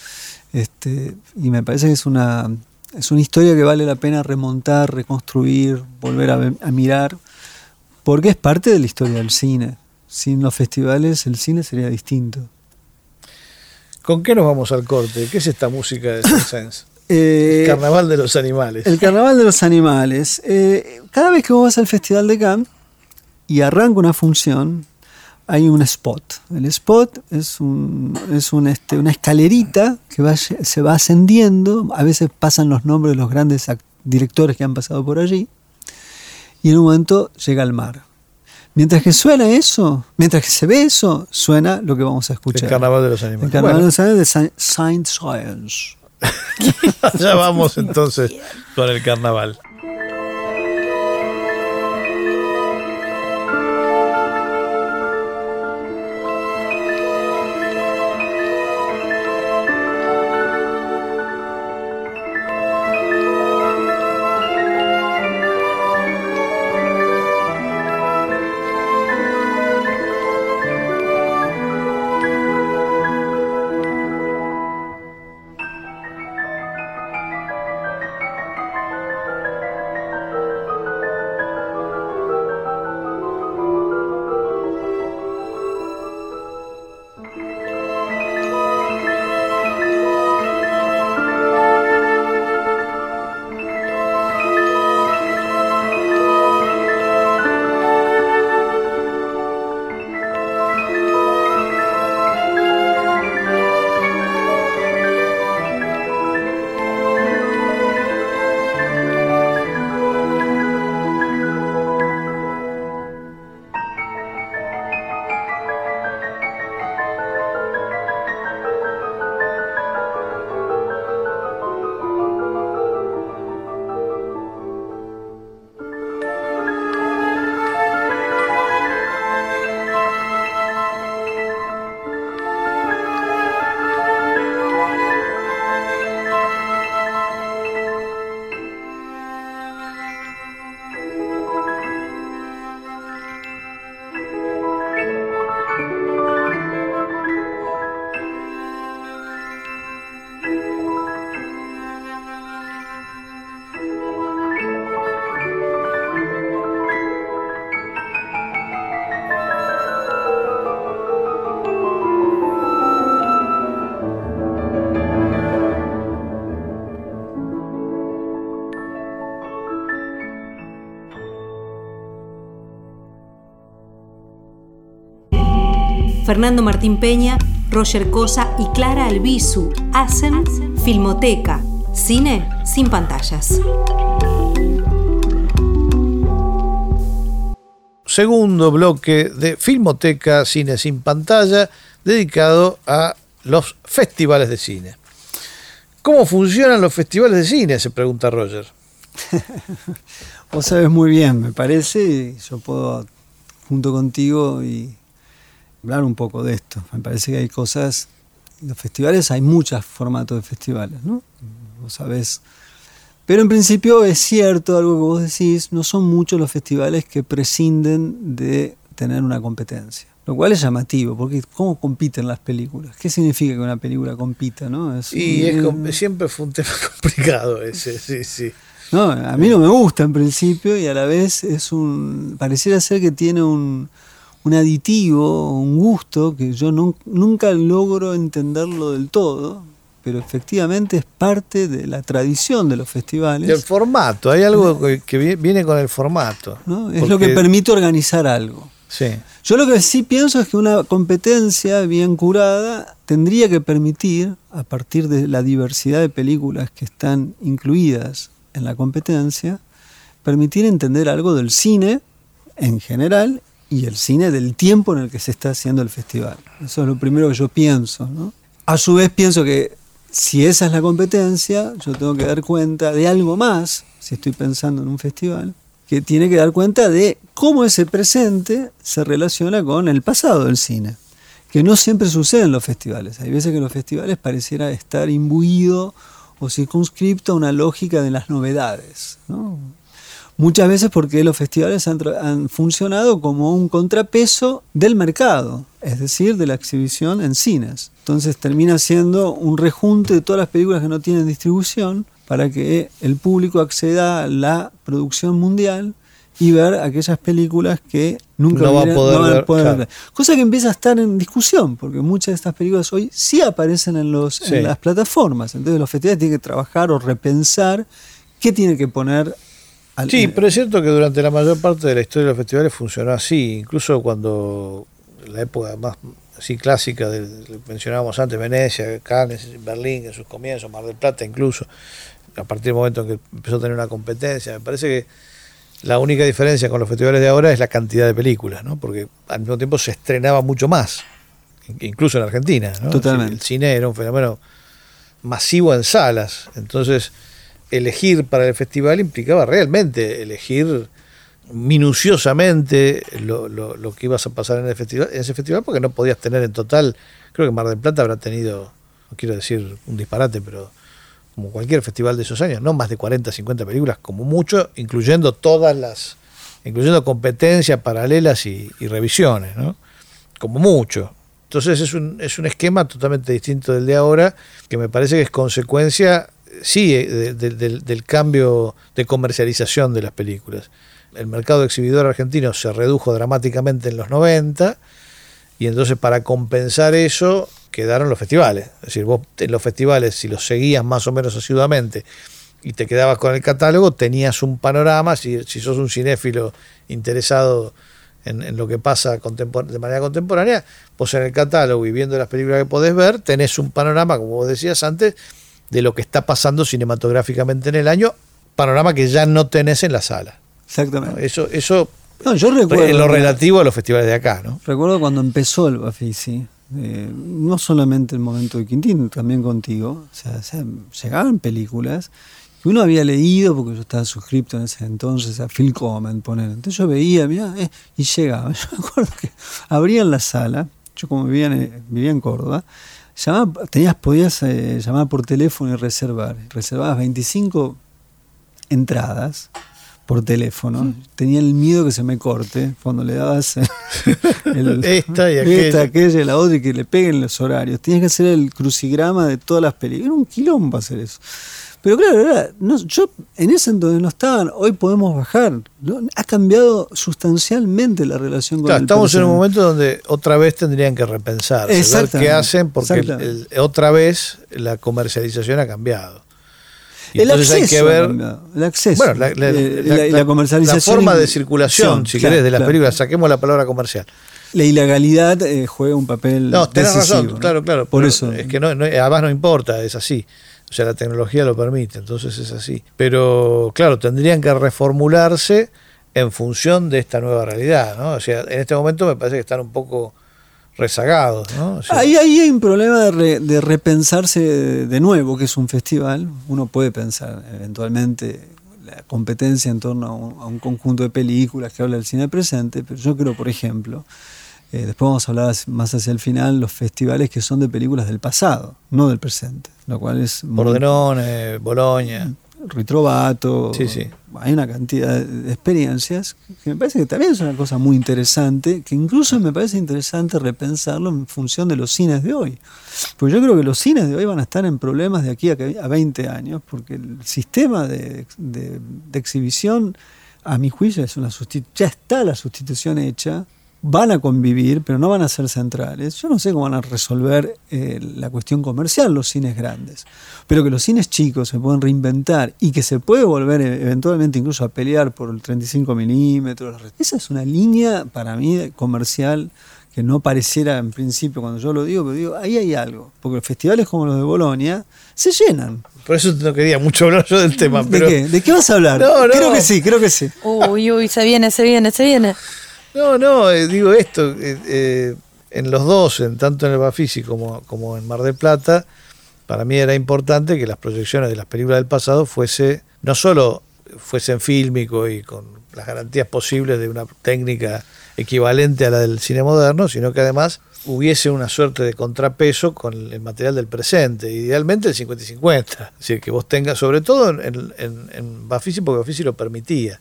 este, y me parece que es una, es una historia que vale la pena remontar, reconstruir, volver a mirar porque es parte de la historia del cine. Sin los festivales el cine sería distinto. ¿Con qué nos vamos al corte? ¿Qué es esta música de Saint eh, el carnaval de los animales. El carnaval de los animales. Eh, cada vez que vos vas al Festival de Cannes y arranca una función, hay un spot. El spot es, un, es un, este, una escalerita que se va ascendiendo. A veces pasan los nombres de los grandes directores que han pasado por allí y en un momento llega al mar. Mientras que suena eso, mientras que se ve eso, suena lo que vamos a escuchar. El carnaval de los animales. El carnaval de los animales de Saint Science. ya vamos entonces con el carnaval. Fernando Martín Peña, Roger Cosa y Clara Albizu hacen Filmoteca, cine sin pantallas. Segundo bloque de Filmoteca, cine sin pantalla, dedicado a los festivales de cine. ¿Cómo funcionan los festivales de cine? Se pregunta Roger. Vos sabes muy bien, me parece, yo puedo junto contigo y hablar un poco de esto. Me parece que hay cosas, en los festivales hay muchos formatos de festivales, ¿no? Vos sabés. Pero en principio es cierto algo que vos decís, no son muchos los festivales que prescinden de tener una competencia. Lo cual es llamativo, porque ¿cómo compiten las películas? ¿Qué significa que una película compita? ¿no? y siempre fue un tema complicado ese, sí, sí. No, a mí no me gusta en principio y a la vez es un. pareciera ser que tiene un, un aditivo, un gusto que yo nunca logro entenderlo del todo, pero efectivamente es parte de la tradición de los festivales. El formato, hay algo que viene con el formato. Es lo que permite organizar algo. Sí. Yo lo que sí pienso es que una competencia bien curada tendría que permitir, a partir de la diversidad de películas que están incluidas en la competencia, permitir entender algo del cine en general y el cine del tiempo en el que se está haciendo el festival. Eso es lo primero que yo pienso. ¿no? A su vez pienso que si esa es la competencia, yo tengo que dar cuenta de algo más, si estoy pensando en un festival, que tiene que dar cuenta de cómo ese presente se relaciona con el pasado del cine, que no siempre sucede en los festivales. Hay veces que los festivales pareciera estar imbuido o circunscripto a una lógica de las novedades. ¿no? Muchas veces porque los festivales han, han, funcionado como un contrapeso del mercado, es decir, de la exhibición en cines. Entonces termina siendo un rejunte de todas las películas que no tienen distribución para que el público acceda a la producción mundial y ver aquellas películas que nunca no va a poder, no ver, poder claro. ver. Cosa que empieza a estar en discusión, porque muchas de estas películas hoy sí aparecen en, los, Sí. en las plataformas. Entonces los festivales tienen que trabajar o repensar qué tiene que poner al, Sí, pero es cierto que durante la mayor parte de la historia de los festivales funcionó así, incluso cuando la época más así clásica, del- mencionábamos antes, Venecia, Cannes, Berlín, en sus comienzos, Mar del Plata incluso, a partir del momento en que empezó a tener una competencia, me parece que la única diferencia con los festivales de ahora es la cantidad de películas, ¿no? porque al mismo tiempo se estrenaba mucho más, in- incluso en Argentina. ¿no? Totalmente. El cine era un fenómeno masivo en salas, entonces elegir para el festival implicaba realmente elegir minuciosamente lo, lo- lo que ibas a pasar en, el festival, en ese festival, porque no podías tener en total, creo que Mar del Plata habrá tenido, no quiero decir un disparate, pero como cualquier festival de esos años, no más de 40, 50 películas, como mucho, incluyendo todas las, incluyendo competencias paralelas y, y revisiones, ¿no? Como mucho. Entonces es un, es un esquema totalmente distinto del de ahora, que me parece que es consecuencia, sí, de- de- del, del cambio de comercialización de las películas. El mercado exhibidor argentino se redujo dramáticamente en los 90 y entonces para compensar eso quedaron los festivales. Es decir, vos en los festivales, si los seguías más o menos asiduamente y te quedabas con el catálogo, tenías un panorama, si, si sos un cinéfilo interesado en, en lo que pasa de manera contemporánea, vos en el catálogo y viendo las películas que podés ver, tenés un panorama, como vos decías antes, de lo que está pasando cinematográficamente en el año, panorama que ya no tenés en la sala. ¿no? Exactamente. Eso, eso No, yo recuerdo. en lo relativo a los festivales de acá, ¿no? Recuerdo cuando empezó el Bafisi, eh, no solamente el momento de Quintín, también contigo, o sea, o sea, llegaban películas que uno había leído, porque yo estaba suscripto en ese entonces a Phil Comment, poner. Entonces yo veía, mirá, eh, y llegaba. Yo me acuerdo que abrían la sala, yo como vivía en, vivía en Córdoba, llamaba, tenías, podías eh, llamar por teléfono y reservar. Reservabas 25 entradas por teléfono. Tenía el miedo que se me corte cuando le dabas el- el- Esta y aquella. esta, aquella y la otra y que le peguen los horarios. Tenías que hacer el crucigrama de todas las películas. Era un quilombo hacer eso. Pero claro, era- no, yo en ese entonces no estaban, hoy podemos bajar. ¿no? Ha cambiado sustancialmente la relación con Claro, el estamos en un momento donde otra vez tendrían que repensar, ver qué hacen, porque el- exactamente. el- otra vez la comercialización ha cambiado. Y El entonces acceso hay que ver el acceso. bueno, la, la- Eh, la- la- la comercialización. la forma de circulación, si claro, querés, de las claro. películas, saquemos la palabra comercial. La ilegalidad eh, juega un papel. No, tenés decisivo, razón, ¿no? claro, claro. Por eso. Es que no, no- además no importa, es así. O sea, la tecnología lo permite, entonces es así. Pero claro, tendrían que reformularse en función de esta nueva realidad, ¿no? O sea, en este momento me parece que están un poco rezagados, ¿no? Ahí, hay un problema de, de repensarse de nuevo, que es un festival. Uno puede pensar eventualmente la competencia en torno a un, a un conjunto de películas que habla del cine presente, pero yo creo, por ejemplo, eh, después vamos a hablar más hacia el final, los festivales que son de películas del pasado, no del presente, lo cual es Pordenone, Boloña. Ritrovato. Sí, sí. Hay una cantidad de experiencias que me parece que también es una cosa muy interesante, que incluso me parece interesante repensarlo en función de los cines de hoy. Porque yo creo que los cines de hoy van a estar en problemas de aquí a, que- a 20 años, porque el sistema de, de- de exhibición, a mi juicio, es una ya está la sustitución hecha van a convivir, pero no van a ser centrales. Yo no sé cómo van a resolver eh, la cuestión comercial los cines grandes, pero que los cines chicos se pueden reinventar y que se puede volver eh, eventualmente incluso a pelear por el 35 milímetros. Esa es una línea para mí comercial que no pareciera en principio cuando yo lo digo, pero digo, ahí hay algo, porque los festivales como los de Bolonia se llenan. Por eso no quería mucho hablar yo del tema. ¿De qué? ¿De qué vas a hablar? No, no. Creo que sí, creo que sí. Uy, uy, se viene, se viene, se viene. No, no, eh, digo esto, eh, eh, en los dos, en, tanto en el Bafisi como, en Mar del Plata, para mí era importante que las proyecciones de las películas del pasado fuese, no solo fuesen fílmico y con las garantías posibles de una técnica equivalente a la del cine moderno, sino que además hubiese una suerte de contrapeso con el material del presente, idealmente el 50 y 50, es decir, que vos tengas, sobre todo en, en, en Bafisi, porque Bafisi lo permitía.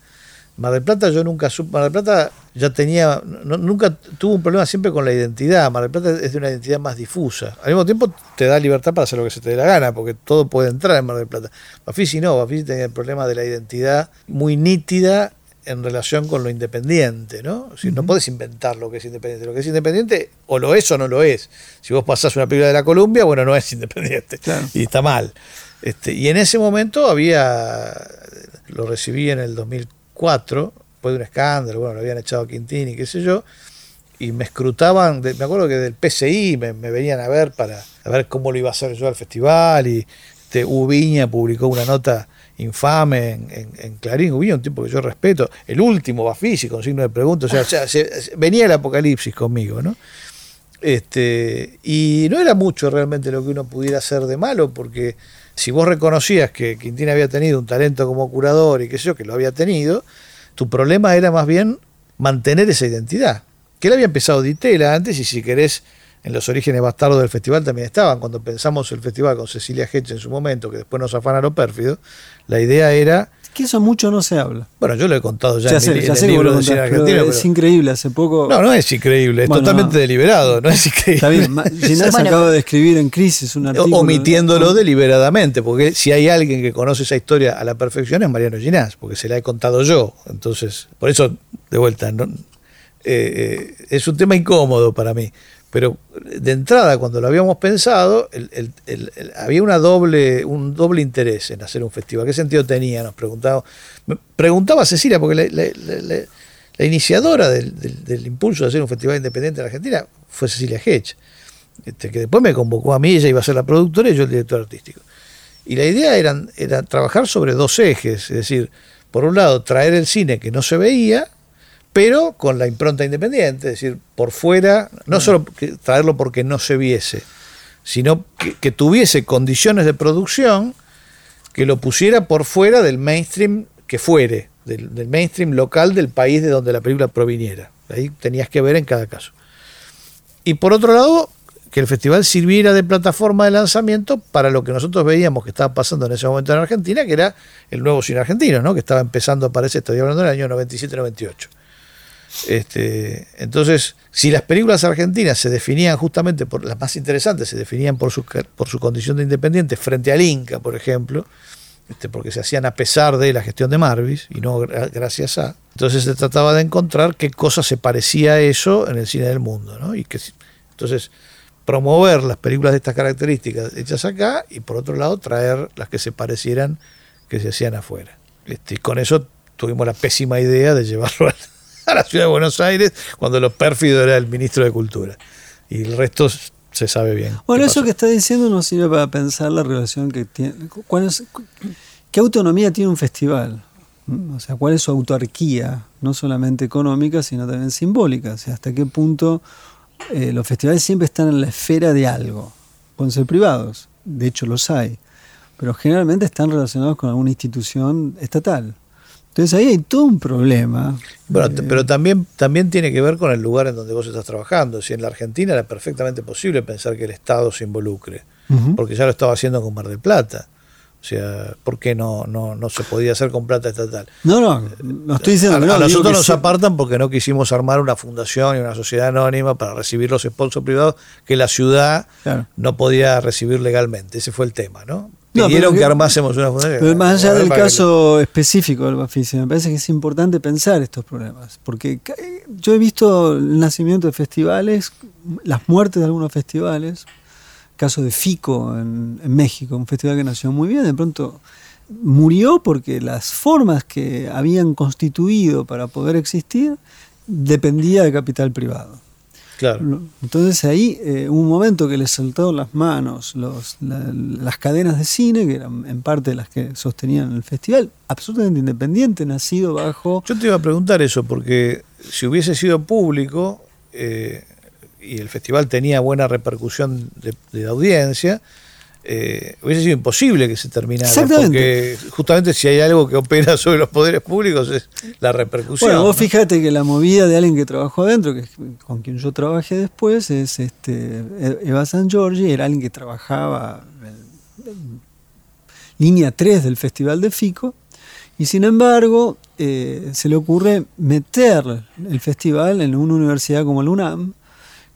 Mar del Plata yo nunca supe, Mar del Plata ya tenía, no, nunca tuvo un problema siempre con la identidad, Mar del Plata es de una identidad más difusa, al mismo tiempo te da libertad para hacer lo que se te dé la gana, porque todo puede entrar en Mar del Plata. Bafisi no, Bafisi tenía el problema de la identidad muy nítida en relación con lo independiente, ¿no? Uh -huh. no puedes inventar lo que es independiente. Lo que es independiente o lo es o no lo es. Si vos pasás una película de la Columbia, bueno, no es independiente. Claro. Y está mal. Este, y en ese momento había, lo recibí en el 2004, después de un escándalo, bueno, lo habían echado a Quintín y qué sé yo, y me escrutaban, me acuerdo que del PCI me, venían a ver para ver cómo lo iba a hacer yo al festival, y este, Ubiña publicó una nota infame en, en, en, Clarín, hubo un tipo que yo respeto, el último Bafisi con signo de pregunta, o sea, o se, venía el apocalipsis conmigo, ¿no? Este, y no era mucho realmente lo que uno pudiera hacer de malo, porque si vos reconocías que Quintín había tenido un talento como curador y qué sé yo, que lo había tenido, tu problema era más bien mantener esa identidad. Que él había empezado Ditela antes y si querés en los orígenes bastardos del festival también estaban. Cuando pensamos el festival con Cecilia Hedge en su momento, que después nos afana lo pérfido, la idea era. Que eso mucho no se habla. Bueno, yo lo he contado ya, ya en, sé, mi, ya en sé el libro de cine contás, argentino. pero pero- Es increíble, hace poco. No, no es increíble, es Bueno, totalmente no. deliberado, no es increíble. Está bien, Ginás Bueno. acaba de escribir en Crisis un artículo. omitiéndolo deliberadamente, porque si hay alguien que conoce esa historia a la perfección es Mariano Ginás, porque se la he contado yo. Entonces, por eso, de vuelta, no- eh, eh, es un tema incómodo para mí. Pero de entrada, cuando lo habíamos pensado, había una doble, un doble interés en hacer un festival. ¿Qué sentido tenía? Nos preguntaba. Me preguntaba Cecilia, porque la, iniciadora del impulso de hacer un festival independiente en Argentina fue Cecilia Hedge este, que después me convocó a mí, ella iba a ser la productora y yo el director artístico. Y la idea era, era trabajar sobre dos ejes, es decir, por un lado traer el cine que no se veía, pero con la impronta independiente, es decir, por fuera, no solo que traerlo porque no se viese, sino que, que tuviese condiciones de producción que lo pusiera por fuera del mainstream que fuere, del, del mainstream local del país de donde la película proviniera. Ahí tenías que ver en cada caso. Y por otro lado, que el festival sirviera de plataforma de lanzamiento para lo que nosotros veíamos que estaba pasando en ese momento en Argentina, que era el nuevo cine argentino, ¿no? que estaba empezando a aparecer, estoy hablando del año 97-98. Este, entonces, si las películas argentinas se definían justamente por las más interesantes, se definían por su, por su condición de independiente frente al Inca, por ejemplo, este, porque se hacían a pesar de la gestión de Marvis y no gra- gracias a. Entonces se trataba de encontrar qué cosa se parecía a eso en el cine del mundo, ¿no? Y que entonces promover las películas de estas características hechas acá y por otro lado traer las que se parecieran que se hacían afuera. Este, y con eso tuvimos la pésima idea de llevarlo a, a la ciudad de Buenos Aires cuando lo pérfido era el ministro de Cultura. Y el resto se sabe bien. Bueno, eso pasó. que está diciendo nos sirve para pensar la relación que tiene. ¿cuál es- ¿Qué autonomía tiene un festival? O sea, ¿cuál es su autarquía? No solamente económica, sino también simbólica. O sea, ¿hasta qué punto eh, los festivales siempre están en la esfera de algo? Pueden ser privados, de hecho los hay, pero generalmente están relacionados con alguna institución estatal. Entonces ahí hay todo un problema. Bueno, Eh, pero también, también tiene que ver con el lugar en donde vos estás trabajando. Si en la Argentina era perfectamente posible pensar que el Estado se involucre, porque ya lo estaba haciendo con Mar del Plata. O sea, ¿por qué no, no, no se podía hacer con plata estatal? No, no, no estoy diciendo a, no, a nosotros nos apartan porque no quisimos armar una fundación y una sociedad anónima para recibir los sponsors privados que la ciudad Claro. no podía recibir legalmente. Ese fue el tema, ¿no? No, pidieron pero que, que- armásemos una fundación. Pero más allá del que- caso específico del Bafisi, me parece que es importante pensar estos problemas. Porque eh, yo he visto el nacimiento de festivales, las muertes de algunos festivales. Caso de Fico en, en México, un festival que nació muy bien, de pronto murió porque las formas que habían constituido para poder existir dependía de capital privado. Claro. Entonces ahí eh, hubo un momento que les saltó las manos los, la- las cadenas de cine, que eran en parte las que sostenían el festival, absolutamente independiente, nacido bajo... Yo te iba a preguntar eso, porque si hubiese sido público eh, y el festival tenía buena repercusión de, de audiencia, eh, hubiese sido imposible que se terminara. Exactamente. Porque justamente si hay algo que opera sobre los poderes públicos es la repercusión. Bueno, vos ¿no? fíjate que la movida de alguien que trabajó adentro, que con quien yo trabajé después, es este Eva San Giorgi, era alguien que trabajaba en, en línea 3 del Festival de Fico, y sin embargo eh, se le ocurre meter el festival en una universidad como la UNAM,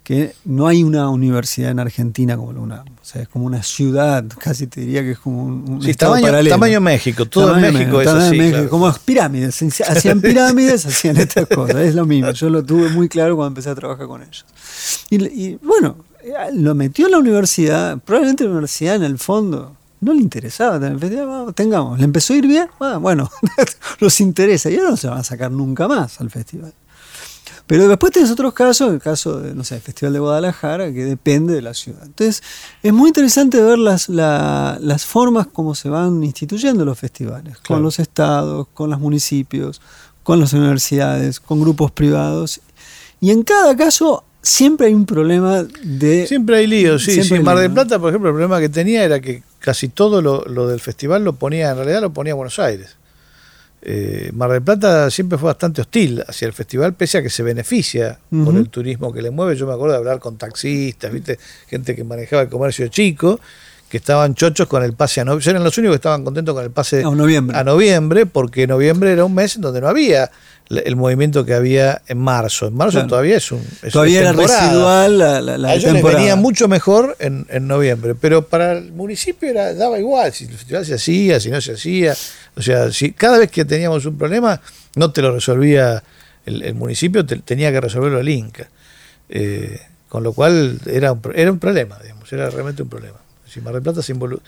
que no hay una universidad en Argentina como la UNAM, o sea, es como una ciudad, casi te diría que es como un, un Sí, estado tamaño, paralelo. tamaño México, todo Tamaño en México es así. México, claro. Como pirámides, hacían pirámides, hacían estas cosas, es lo mismo, yo lo tuve muy claro cuando empecé a trabajar con ellos. Y, y, bueno, eh, lo metió en la universidad, probablemente la universidad en el fondo no le interesaba tengamos, le empezó a ir bien, ah, bueno, los interesa, y ahora no se van a sacar nunca más al festival. Pero después tienes otros casos, el caso de, no sé, el Festival de Guadalajara, que depende de la ciudad. Entonces, es muy interesante ver las, la- las formas como se van instituyendo los festivales, Claro. con los estados, con los municipios, con las universidades, con grupos privados. Y en cada caso siempre hay un problema de... Siempre hay líos, sí. Sí. hay Mar del. Plata, por ejemplo, el problema que tenía era que casi todo lo, lo del festival lo ponía, en realidad lo ponía Buenos Aires. Eh, Mar del Plata siempre fue bastante hostil hacia el festival, pese a que se beneficia por el turismo que le mueve. Yo me acuerdo de hablar con taxistas, ¿viste? gente que manejaba el comercio chico, que estaban chochos con el pase a noviembre. Eran los únicos que estaban contentos con el pase A noviembre. a noviembre, porque noviembre era un mes en donde no había el- movimiento que había en marzo. En marzo Claro. todavía es un. es- Todavía era residual la, la, la A ellos les temporada. venía mucho mejor en, en noviembre, pero para el municipio era, daba igual si el festival se hacía, si no se hacía. O sea, si cada vez que teníamos un problema, no te lo resolvía el, el municipio, te- tenía que resolverlo el Inca. Eh, con lo cual era un, era un problema, digamos, era realmente un problema. Si Mar del Plata se involu-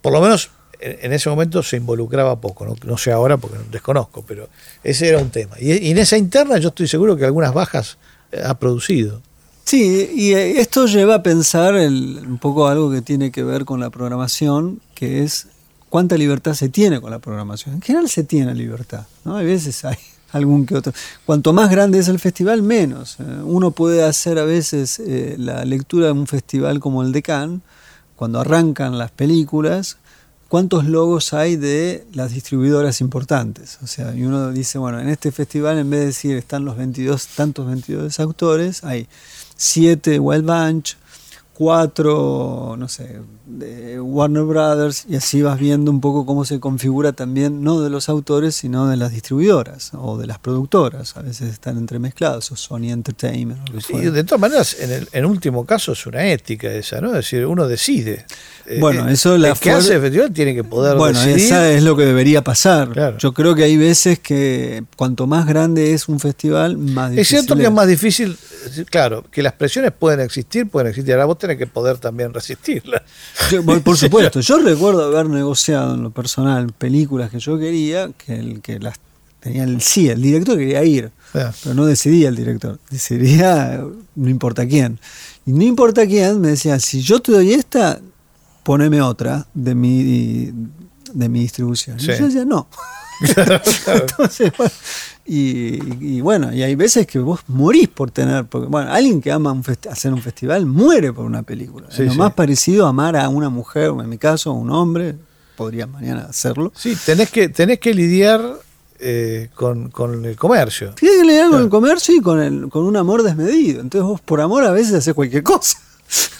por lo menos en, ese momento se involucraba poco, no, sé ahora porque desconozco, pero ese era un tema. Y, en esa interna yo estoy seguro que algunas bajas eh, ha producido. Sí, y esto lleva a pensar un poco algo que tiene que ver con la programación, que es cuánta libertad se tiene con la programación. En general se tiene libertad, ¿no? Hay veces hay algún que otro. Cuanto más grande es el festival, menos. Eh, Uno puede hacer a veces eh, la lectura de un festival como el de Cannes, cuando arrancan las películas, cuántos logos hay de las distribuidoras importantes. O sea, y uno dice, bueno, en este festival en vez de decir están los 22, tantos 22 autores, hay 7 Wild Bunch, 4, no sé, de Warner Brothers, y así vas viendo un poco cómo se configura también, no de los autores, sino de las distribuidoras o de las productoras. A veces están entremezclados, o Sony Entertainment. o Sí, de todas maneras, en el en último caso es una ética esa, ¿no? Es decir, uno decide. Eh, Bueno, eh, eso la el que hace festival tiene que poder Bueno, decidir. esa es lo que debería pasar. Claro. Yo creo que hay veces que cuanto más grande es un festival, más difícil Es cierto que es más difícil, eh, claro, que las presiones pueden existir, pueden existir. Ahora vos tenés que poder también resistirlas. Yo, por supuesto, yo recuerdo haber negociado en lo personal películas que yo quería, que el que las tenía el sí, el director quería ir, pero no decidía el director, decidía no importa quién. Y no importa quién, me decía, si yo te doy esta, poneme otra de mi de mi distribución. Sí. Y yo decía, no. Entonces, bueno, y, y bueno, y hay veces que vos morís por tener, porque bueno, alguien que ama un hacer un festival muere por una película. Sí, es lo sí. más parecido a amar a una mujer, o en mi caso a un hombre, podría mañana hacerlo. Sí, tenés que, tenés que lidiar eh, con, con el comercio. Tiene que lidiar con el comercio y con, el, con un amor desmedido. Entonces vos por amor a veces haces cualquier cosa.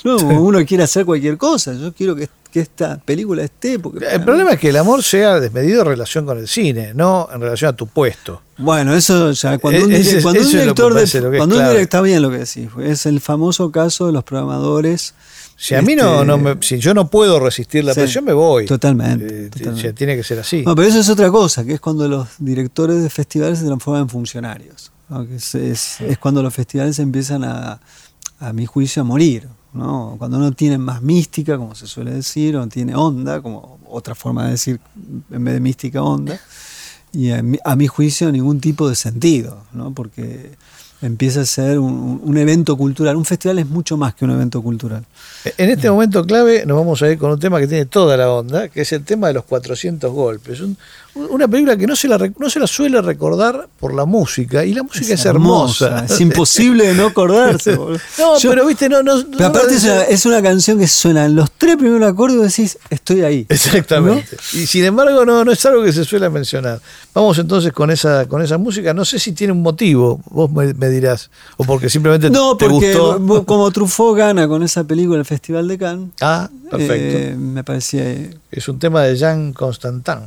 No, uno quiere hacer cualquier cosa. Yo quiero que, que esta película esté. Porque El problema es que el amor sea desmedido en relación con el cine, no en relación a tu puesto. Bueno, eso ya cuando un, cuando es director de- parece cuando un director está bien lo que decís, es el famoso caso de los programadores. Si a mí no, Este, no me- si yo no puedo resistir la Sí, presión, me voy. totalmente, Eh, totalmente. tiene que ser así. No, pero eso es otra cosa, que es cuando los directores de festivales se transforman en funcionarios. ¿no? Que es, es- es cuando los festivales empiezan a, a mi juicio, a morir. ¿no? Cuando no tienen más mística, como se suele decir, o tiene onda, como otra forma de decir, en vez de mística, onda. Y a mi, juicio, ningún tipo de sentido, ¿no? porque empieza a ser un, evento cultural. Un festival es mucho más que un evento cultural. En este momento clave nos vamos a ir con un tema que tiene toda la onda, que es el tema de los 400 golpes. Una película que no se, la, no se la suele recordar por la música, y la música es, hermosa. Es imposible de no acordarse. No, Yo- pero viste, no... no Pero aparte es una, es una canción que suena en los tres primeros acordes y decís, estoy ahí. Exactamente. Y sin embargo, no, no es algo que se suele mencionar. Vamos entonces con esa, con esa música. No sé si tiene un motivo, vos me, me dirás. O porque simplemente No, te porque gustó. como Truffaut gana con esa película el Festival de Cannes, Ah, perfecto. eh, me parecía... Es un tema de Jean Constantin.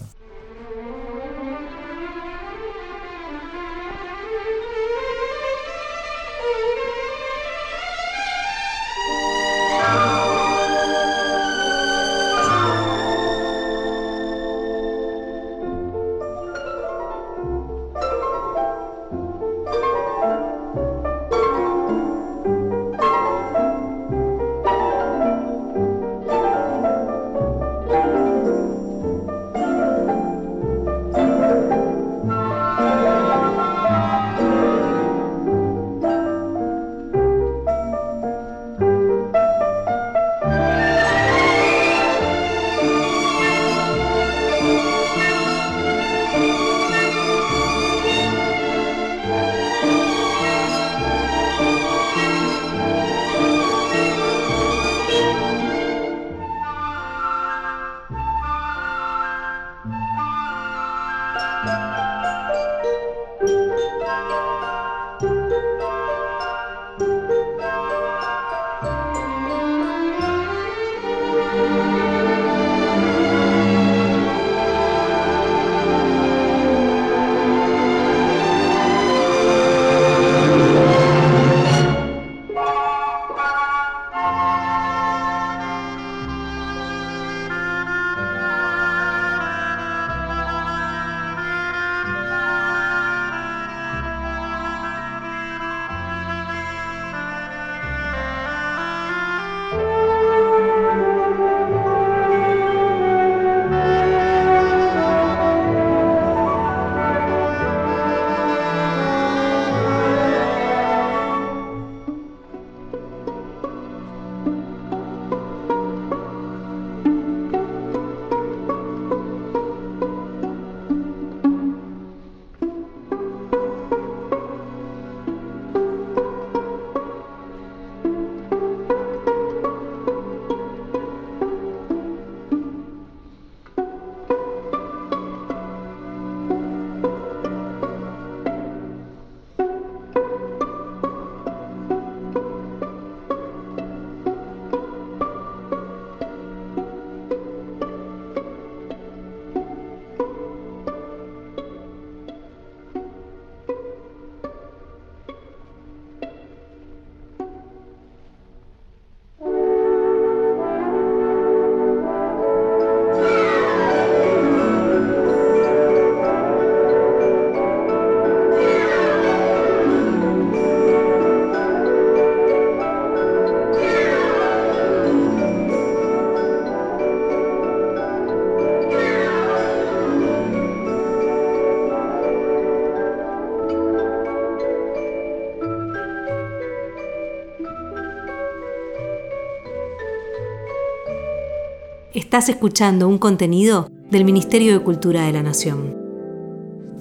Estás escuchando un contenido del Ministerio de Cultura de la Nación.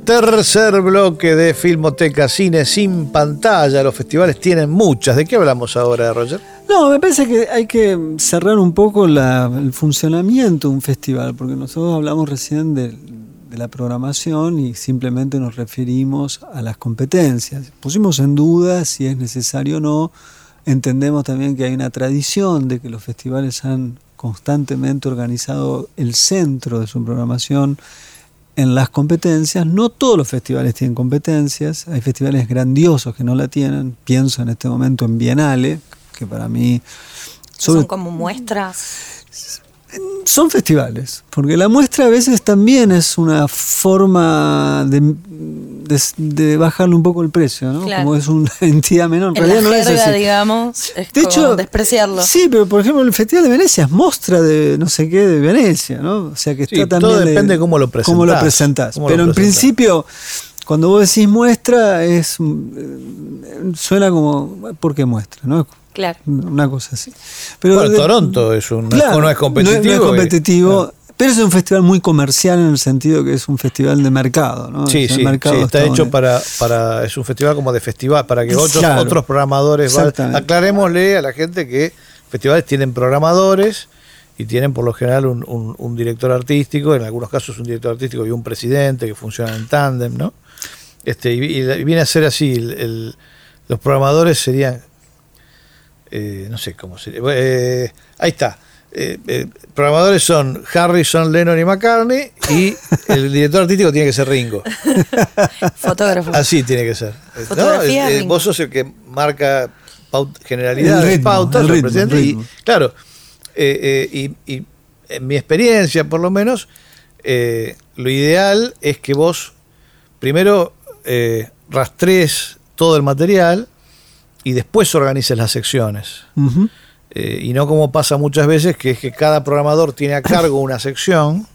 Tercer bloque de Filmoteca Cine sin pantalla. Los festivales tienen muchas. ¿De qué hablamos ahora, Roger? No, me parece que hay que cerrar un poco la- el funcionamiento de un festival, porque nosotros hablamos recién de, de la programación y simplemente nos referimos a las competencias. Pusimos en duda si es necesario o no entendemos también que hay una tradición de que los festivales han constantemente organizado el centro de su programación en las competencias. No todos los festivales tienen competencias, hay festivales grandiosos que no la tienen. Pienso en este momento en Bienale, que para mí... Son como muestras son festivales, porque la muestra a veces también es una forma de, de, bajarle un poco el precio, ¿no? Como es una entidad menor. En, realidad no es así. digamos, es de hecho, despreciarlo. Sí, pero por ejemplo el Festival de Venecia es muestra de no sé qué de Venecia, ¿no? O sea que está también... Todo depende de cómo lo presentás. Cómo lo presentás. pero en principio... Cuando vos decís muestra, es eh, suena como, ¿por qué muestra? ¿no? Claro. Una cosa así. Pero bueno, Toronto es un, no es competitivo. No, es competitivo. Pero es un festival muy comercial en el sentido que es un festival de mercado, ¿no? Sí, sí, está hecho para, para, es un festival como de festival, para que otros, otros programadores vayan. Aclarémosle a la gente que festivales tienen programadores y tienen por lo general un, un, director artístico, en algunos casos un director artístico y un presidente que funcionan en tándem, ¿no? Este, y, viene a ser así, el, los programadores serían eh, no sé cómo sería. Eh, ahí está. Eh, programadores son Harrison, Lennon y McCartney y el director artístico tiene que ser Ringo. Fotógrafo. Así tiene que ser. vos sos el que marca generalidades, pautas, el presidente. Y, claro, y, en mi experiencia por lo menos, lo ideal es que vos primero rastrees todo el material y después organices las secciones. Eh, y no como pasa muchas veces, que es que cada programador tiene a cargo una sección.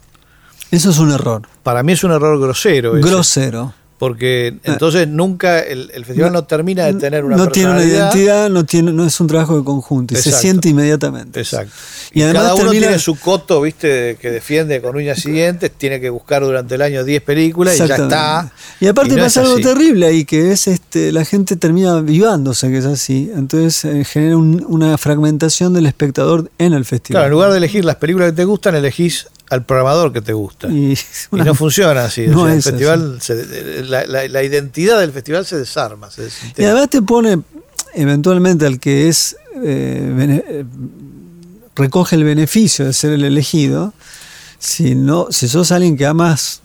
Eso es un error. Para mí es un error grosero. Grosero porque eh. entonces nunca el, festival no, termina de tener una no tiene una identidad no tiene no es un trabajo de conjunto se siente inmediatamente. Exacto. Y, además cada uno tiene su coto viste que defiende con uñas y dientes tiene que buscar durante el año 10 películas y ya está. Y aparte pasa algo terrible ahí que es este la gente termina vivándose que es así. Entonces eh, genera una fragmentación del espectador en el festival. Claro en lugar de elegir las películas que te gustan elegís al programador que te gusta. Y, no funciona así. el festival la, identidad del festival se desarma. y además te pone eventualmente al que es eh, eh, recoge el beneficio de ser el elegido. Si no, si sos alguien que amas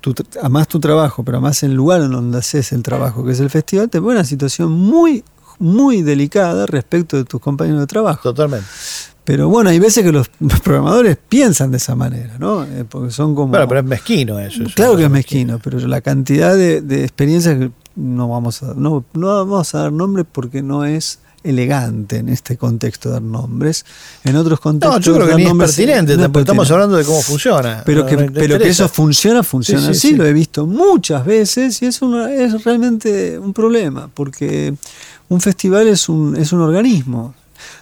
tu, amas tu trabajo, pero amas el lugar en donde haces el trabajo, que es el festival, te pone una situación muy, muy delicada respecto de tus compañeros de trabajo. Totalmente. Pero bueno, hay veces que los programadores piensan de esa manera, ¿no? Eh, porque son como... Bueno, pero es mezquino eso. claro que es mezquino, pero la cantidad de, experiencias que no vamos a no, no vamos a dar nombres porque no es elegante en este contexto dar nombres. En otros contextos. No, yo creo que ni es pertinente, estamos hablando de cómo funciona. Pero que, pero que eso funciona, funciona sí, sí, lo he visto muchas veces y es, una, es realmente un problema, porque un festival es un, es un organismo.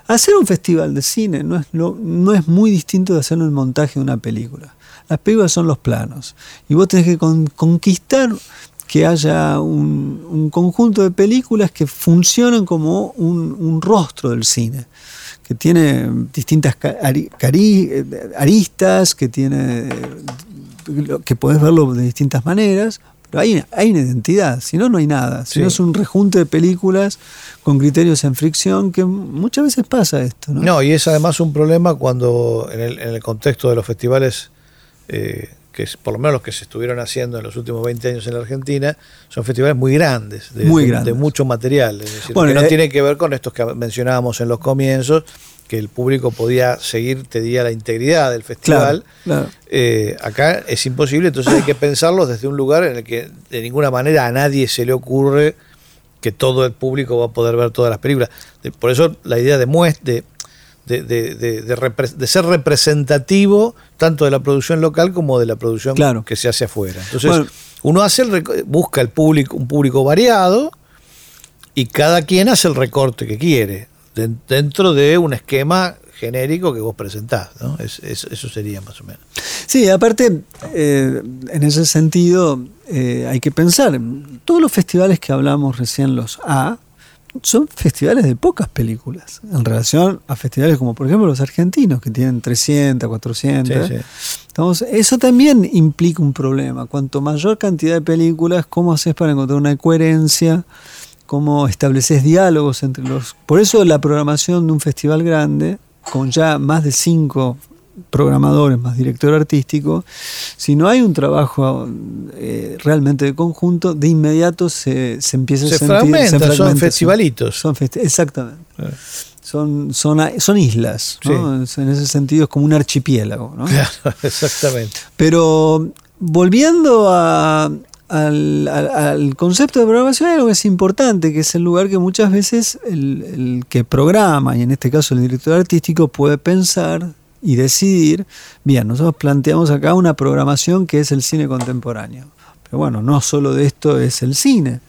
Hacer un festival de cine no es, no es muy distinto de hacer el montaje de una película. Las películas son los planos. Y vos tenés que conquistar que haya un, conjunto de películas que funcionen como un, rostro del cine, que tiene distintas aristas, que tiene que podés verlo de distintas maneras, pero hay, hay una identidad, si no, no hay nada. Si no es un rejunte de películas con criterios en fricción, que muchas veces pasa esto. No, y es además un problema cuando en el, en el contexto de los festivales, eh, que es por lo menos los que se estuvieron haciendo en los últimos 20 años en la Argentina, son festivales muy grandes, de, muy grandes. de, mucho material. Es decir, que no eh, tiene que ver con estos que mencionábamos en los comienzos, que el público podía seguir, te diría, la integridad del festival. Eh, acá es imposible, entonces hay que pensarlo desde un lugar en el que de ninguna manera a nadie se le ocurre que todo el público va a poder ver todas las películas. Por eso la idea de, de, de, de, ser representativo tanto de la producción local como de la producción que se hace afuera. Entonces, uno hace el, busca el público, un público variado y cada quien hace el recorte que quiere dentro de un esquema genérico que vos presentás, ¿no? eso sería más o menos. Sí, aparte, eh, en ese sentido, eh, hay que pensar, todos los festivales que hablamos recién, los A, son festivales de pocas películas, en relación a festivales como por ejemplo los argentinos, que tienen 300, 400. Entonces, eso también implica un problema. Cuanto mayor cantidad de películas, ¿cómo haces para encontrar una coherencia? Cómo estableces diálogos entre los... Por eso la programación de un festival grande, con ya más de cinco programadores más director artístico, si no hay un trabajo eh, realmente de conjunto, de inmediato se, se empieza Se a sentir... fragmenta, son fragmenta, festivalitos. Son exactamente. Son, son, son islas, ¿no? En ese sentido es como un archipiélago. ¿no? Claro, exactamente. Pero volviendo a- al, al- al concepto de programación, hay algo que es importante, que es el lugar que muchas veces el, el que programa, y en este caso el director artístico, puede pensar y decidir, bien, nosotros planteamos acá una programación que es el cine contemporáneo. Pero bueno, no solo de esto es el cine.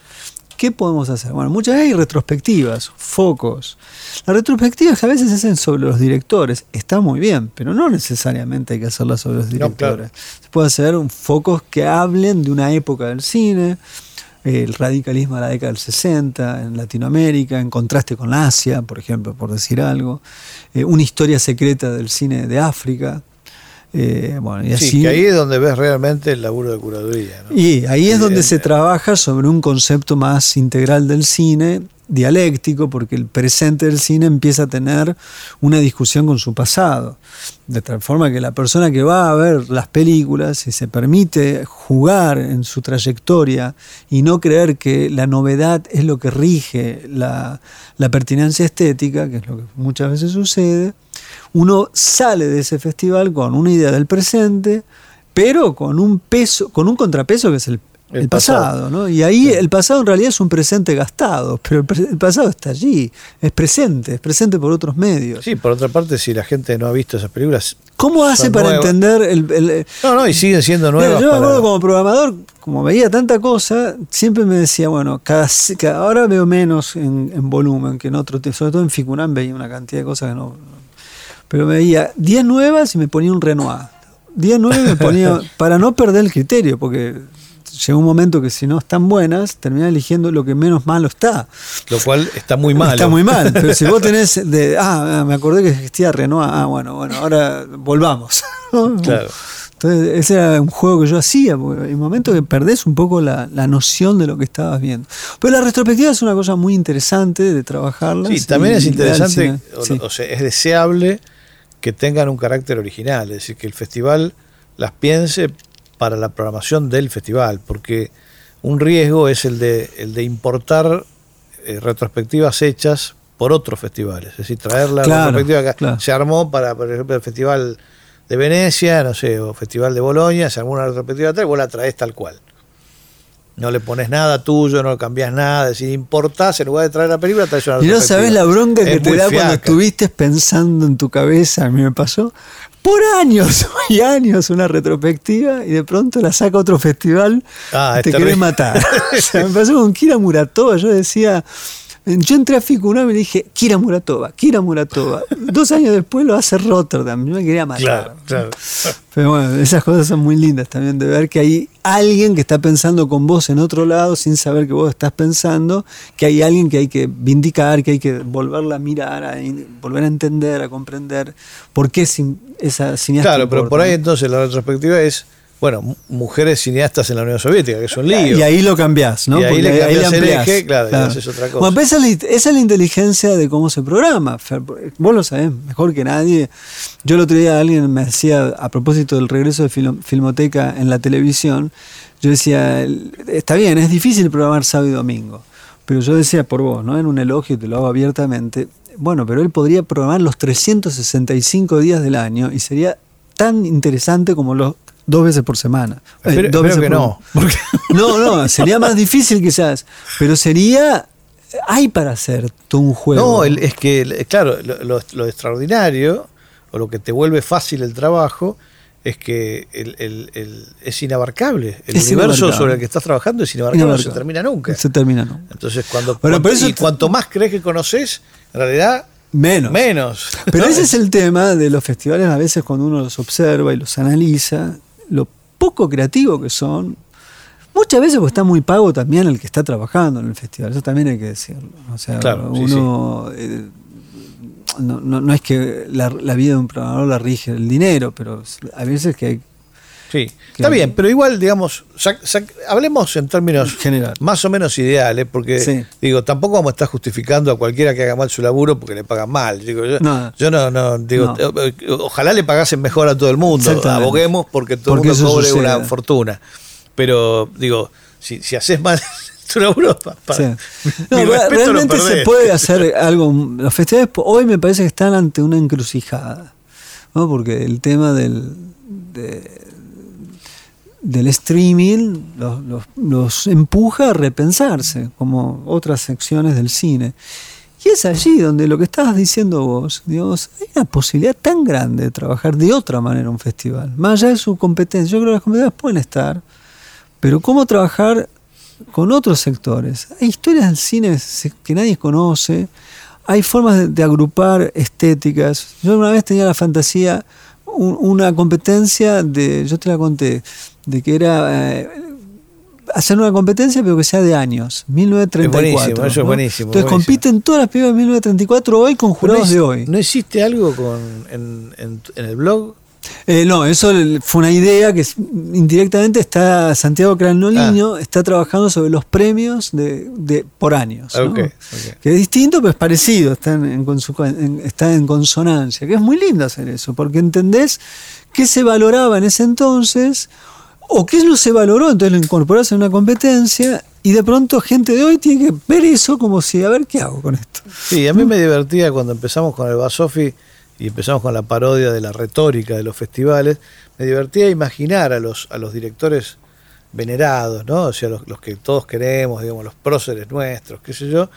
¿Qué podemos hacer? Bueno, muchas veces hay retrospectivas, focos. Las retrospectivas a veces se hacen sobre los directores. Está muy bien, pero no necesariamente hay que hacerlas sobre los No, directores. claro. Se puede hacer un- focos que hablen de una época del cine, el radicalismo de la década del 60 en Latinoamérica, en contraste con Asia, por ejemplo, por decir algo. Eh, una historia secreta del cine de África. Eh, bueno, y Sí, así- que ahí es donde ves realmente el laburo de curaduría. ¿no? y ahí es donde eh, se trabaja sobre un concepto más integral del cine, dialéctico, porque el presente del cine empieza a tener una discusión con su pasado. De tal forma que la persona que va a ver las películas y se permite jugar en su trayectoria y no creer que la novedad es lo que rige la, la pertinencia estética, que es lo que muchas veces sucede, uno sale de ese festival con una idea del presente, pero con un peso, con un contrapeso que es el, El el pasado, pasado. ¿no? Y ahí el pasado en realidad es un presente gastado, pero el, el pasado está allí, es presente, es presente por otros medios. Sí, por otra parte, si la gente no ha visto esas películas. ¿Cómo hace para nuevas. entender el, No, no, y siguen siendo Mira, nuevas. yo me para- acuerdo como programador, como veía tanta cosa, siempre me decía, bueno, cada, cada- ahora veo menos en, en volumen que en otro tiempo, sobre todo en Ficunam veía una cantidad de cosas que no. Pero me veía 10 nuevas y me ponía un Renoir. 10 nuevas y me ponía, para no perder el criterio, porque llega un momento que si no están buenas, termina eligiendo lo que menos malo está. Lo cual está muy mal. Está muy mal, pero si vos tenés de, ah, ah, me acordé que existía Renoir, ah, bueno, bueno, ahora volvamos. Claro. Entonces, ese era un juego que yo hacía, porque hay momentos que perdés un poco la, la noción de lo que estabas viendo. Pero la retrospectiva es una cosa muy interesante de trabajarla. Sí, también es interesante, Sí. o sea, es deseable que tengan un carácter original, es decir, que el festival las piense para la programación del festival, porque un riesgo es el de, el de importar eh, retrospectivas hechas por otros festivales, es decir, traer la Claro, retrospectiva claro. Se armó para, por ejemplo, el Festival de Venecia, no sé, o Festival de Bolonia, se armó una retrospectiva tal, vos la traes tal cual. No le pones nada tuyo, no le cambias nada, es decir, importás, en lugar de traer la película, traes una Y no sabes la bronca que te da cuando estuviste pensando en tu cabeza, a mí me pasó, por años y años una retrospectiva y de pronto la saca otro festival Ah, y te quiere matar. O sea, me pasó con Kira Muratova, yo decía, yo entré a Ficunam y le dije, Kira Muratova, Kira Muratova. Dos años después lo hace Rotterdam, yo me quería matar. Claro, claro. Pero bueno, esas cosas son muy lindas también de ver que hay alguien que está pensando con vos en otro lado sin saber que vos estás pensando, que hay alguien que hay que vindicar, que hay que volverla a mirar, a volver a entender, a comprender por qué esa cineasta. Claro, pero por ahí entonces la retrospectiva es, bueno, mu- mujeres cineastas en la Unión Soviética, que es un lío. Y ahí lo cambiás, ¿no? Y ahí Porque le cambiás el ampliás, eje, claro, y haces otra cosa. Bueno, esa, es la, esa es la inteligencia de cómo se programa. Vos lo sabés mejor que nadie. Yo el otro día alguien me decía, a propósito del regreso de Filmoteca en la televisión, yo decía, el- está bien, es difícil programar sábado y domingo. Pero yo decía por vos, ¿no? En un elogio, te lo hago abiertamente. Bueno, pero él podría programar los 365 días del año y sería tan interesante como los dos veces por semana. Eh, Espero- dos espero veces que por- no, porque- no, no, sería más difícil quizás, pero sería, hay para hacer todo un juego. No, el- es que, claro, lo, lo- lo extraordinario, o lo que te vuelve fácil el trabajo, es que el- el- el- es inabarcable. El Es universo inabarcable. sobre el que estás trabajando es inabarcable, no se termina nunca. Se termina nunca. Entonces, cuando, Bueno, cuanto, pero eso y te- cuanto más crees que conoces, en realidad, Menos. menos. Pero ¿no? ese es el tema de los festivales, a veces cuando uno los observa y los analiza, lo poco creativo que son. Muchas veces porque está muy pago también el que está trabajando en el festival, eso también hay que decirlo. O sea, Claro, sí, uno. eh, no, no- no es que la, la vida de un programador la rige el dinero, pero a veces que hay Sí, está bien, pero igual, digamos, sac- sac- hablemos en términos General. más o menos ideales, porque Sí. digo, tampoco vamos a estar justificando a cualquiera que haga mal su laburo porque le pagan mal. Digo, yo No. yo no, no, digo, No. eh, ojalá le pagasen mejor a todo el mundo, aboguemos porque todo Porque el mundo cobre una fortuna. Pero digo, si, si haces mal tu laburo, Sí. No, realmente se puede hacer algo. Los festivales po- hoy me parece que están ante una encrucijada, ¿no? porque el tema del, de- del streaming los, empuja a repensarse, como otras secciones del cine. Y es allí donde lo que estabas diciendo vos, digamos, hay una posibilidad tan grande de trabajar de otra manera un festival, más allá de su competencia. Yo creo que las competencias pueden estar, pero cómo trabajar con otros sectores. Hay historias del cine que nadie conoce, hay formas de, agrupar estéticas. Yo una vez tenía la fantasía, un- una competencia de, yo te la conté, de que era eh, hacer una competencia pero que sea de años, 1934. Es buenísimo, eso es ¿no? buenísimo, Entonces buenísimo. compiten todas las películas de 1934 hoy con ¿No, jurados es- de hoy. ¿No hiciste algo con, en, en- en el blog? Eh, no, eso fue una idea que indirectamente está Santiago Cranolino, está trabajando sobre los premios de, de- por años. ¿no? Que es distinto, pero es parecido, está en, en consu- en- está en consonancia. Que es muy lindo hacer eso, porque entendés qué se valoraba en ese entonces o qué no se valoró, entonces lo incorporás en una competencia y de pronto gente de hoy tiene que ver eso como si, a ver, ¿qué hago con esto? Sí, a mí me divertía cuando empezamos con el Basofi y empezamos con la parodia de la retórica de los festivales, me divertía imaginar a los, a los directores venerados, ¿no? O sea, los, los que todos queremos, digamos, los próceres nuestros, qué sé yo,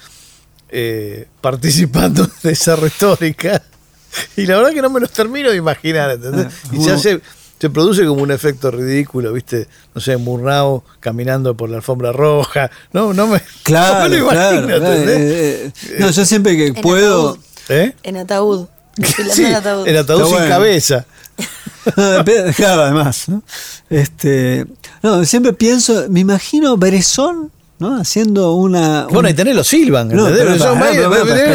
eh, participando de esa retórica. Y la verdad que no me los termino de imaginar, ¿entendés? Ah, Y se hace, se produce como un efecto ridículo, ¿viste? No sé, Murnau caminando por la alfombra roja. No, no me, Claro, no me lo imagino, claro. ¿entendés? eh, eh, no, yo siempre que En puedo... ataúd. ¿Eh? En ataúd. Sí, en ataúd. en ataúd Está sin bueno. cabeza. No, claro, además. ¿no? Este, no, siempre pienso, me imagino Berezón, ¿no? Haciendo una. Bueno, un-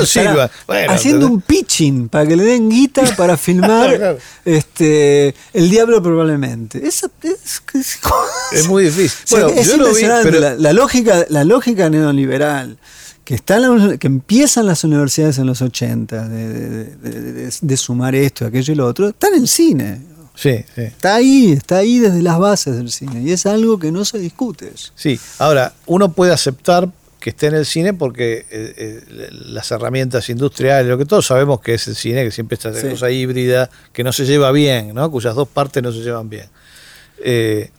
y. Silvan. Bueno, haciendo un pitching para que le den guita para filmar este El Diablo probablemente. Eso es, es- Es muy difícil. o sea, Bueno, es yo lo vi, impresionante pero la, la lógica, la lógica neoliberal que está la- que empiezan las universidades en los 80 de, de- de- de- de sumar esto, aquello y lo otro, está en el cine. Sí, sí. Está ahí, está ahí desde las bases del cine y es algo que no se discute. eso. Sí, ahora, uno puede aceptar que esté en el cine porque eh, eh, las herramientas industriales, lo que todos sabemos que es el cine, que siempre está esa Sí. cosa híbrida, que no se lleva bien, ¿no? cuyas dos partes no se llevan bien. Eh,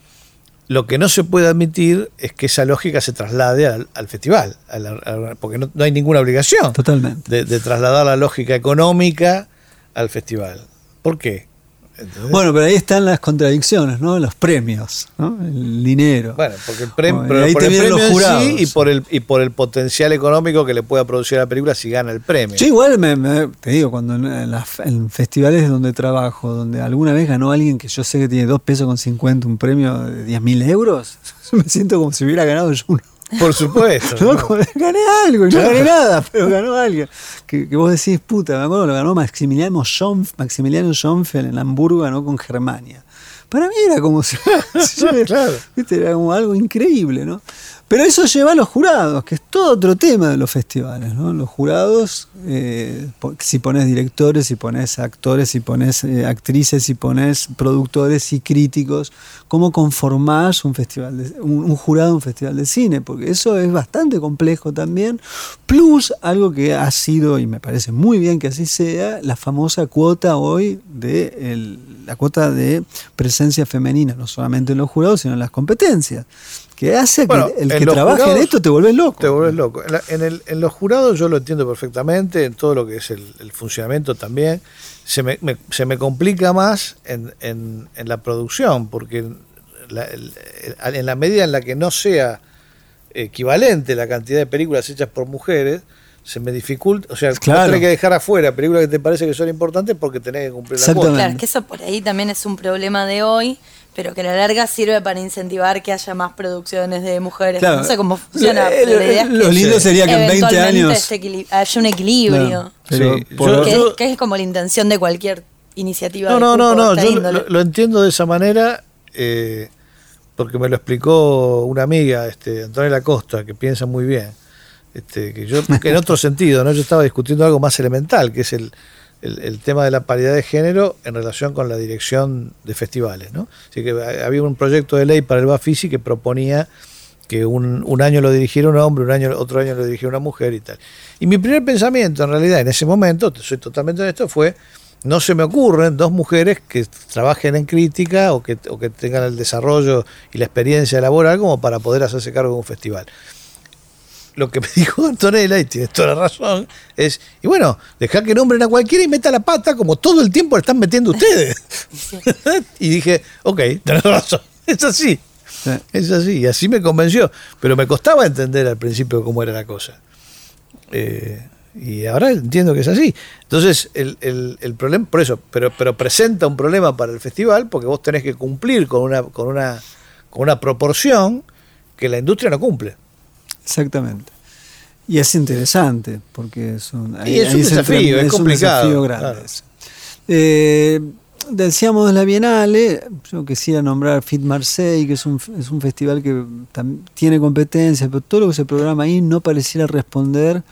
lo que no se puede admitir es que esa lógica se traslade al, al festival, a la- a- porque no, no hay ninguna obligación Totalmente. de, de trasladar la lógica económica al festival. ¿Por qué? ¿Entendés? Bueno, pero ahí están las contradicciones, ¿no? Los premios, ¿no? El dinero. Bueno, porque el premio, pero ahí por te el premio los en sí jurados. y por el y por el potencial económico que le pueda producir a la película si gana el premio. Yo igual me, me- te digo, cuando en, las- en festivales donde trabajo, donde alguna vez ganó alguien que yo sé que tiene dos pesos con 50 un premio de 10 mil euros, me siento como si hubiera ganado yo uno. Por supuesto. ¿no? gané algo, y Claro. no gané nada, pero ganó alguien. Que, que vos decís, puta, me acuerdo, lo ganó Maximiliano, Schonf, Maximiliano Schonfeld en Hamburgo, ganó con Germania. Para mí era como si, si yo- Claro. ¿viste? era como algo increíble, ¿no? Pero eso lleva a los jurados, que es todo otro tema de los festivales, ¿no? Los jurados, eh, si pones directores, si pones actores, si pones eh, actrices, si pones productores y críticos, ¿cómo conformás un festival, de- un, un jurado un festival de cine? Porque eso es bastante complejo también. Plus, algo que ha sido, y me parece muy bien que así sea, la famosa cuota hoy de la cuota de presencia femenina, no solamente en los jurados, sino en las competencias. Que hace Bueno, que el que los trabaje en esto te vuelves loco. Te volvés loco. En, la- en el- en los jurados yo lo entiendo perfectamente, en todo lo que es el, el funcionamiento también. Se me, me- se me complica más en, en- en la producción, porque la- el- el- en la medida en la que no sea equivalente la cantidad de películas hechas por mujeres, se me dificulta, o sea, Claro. tenés que dejar afuera películas que te parece que son importantes porque tenés que cumplir la cuota. Claro, que eso por ahí también es un problema de hoy, pero que a la larga sirve para incentivar que haya más producciones de mujeres. Claro. No sé cómo funciona, Eh, pero la idea es lo que lindo sería que en 20 eventualmente años- este haya un equilibrio. Claro. Pero Sí, por- yo- que, es, que es como la intención de cualquier iniciativa. No, de no, no, no, yo lo entiendo de esa manera eh, porque me lo explicó una amiga, este, Antonella Costa, que piensa muy bien. Este, que yo, que en otro sentido, ¿no? Yo estaba discutiendo algo más elemental, que es el, el, el tema de la paridad de género en relación con la dirección de festivales, ¿no? Así que había un proyecto de ley para el Bafisi que proponía que un, un, año lo dirigiera un hombre, un año, otro año lo dirigiera una mujer y tal. Y mi primer pensamiento, en realidad, en ese momento, soy totalmente honesto, fue, no se me ocurren dos mujeres que trabajen en crítica o que, o que tengan el desarrollo y la experiencia laboral como para poder hacerse cargo de un festival. Lo que me dijo Antonella, y tiene toda la razón, es, y bueno, deja que nombren a cualquiera y meta la pata como todo el tiempo le están metiendo ustedes. Y dije, ok, tenés razón, es así. Es así, y así me convenció. Pero me costaba entender al principio cómo era la cosa. Eh, y ahora entiendo que es así. Entonces, el, el, el, problema, por eso, pero, pero presenta un problema para el festival porque vos tenés que cumplir con una, con una, con una proporción que la industria no cumple. Exactamente. Y es interesante, porque es un, y es un desafío, es, es complicado. Un desafío grande. Claro. Eh, decíamos de la Bienale, yo quisiera nombrar Fit Marseille, que es un, es un festival que tiene competencia, pero todo lo que se programa ahí no pareciera responder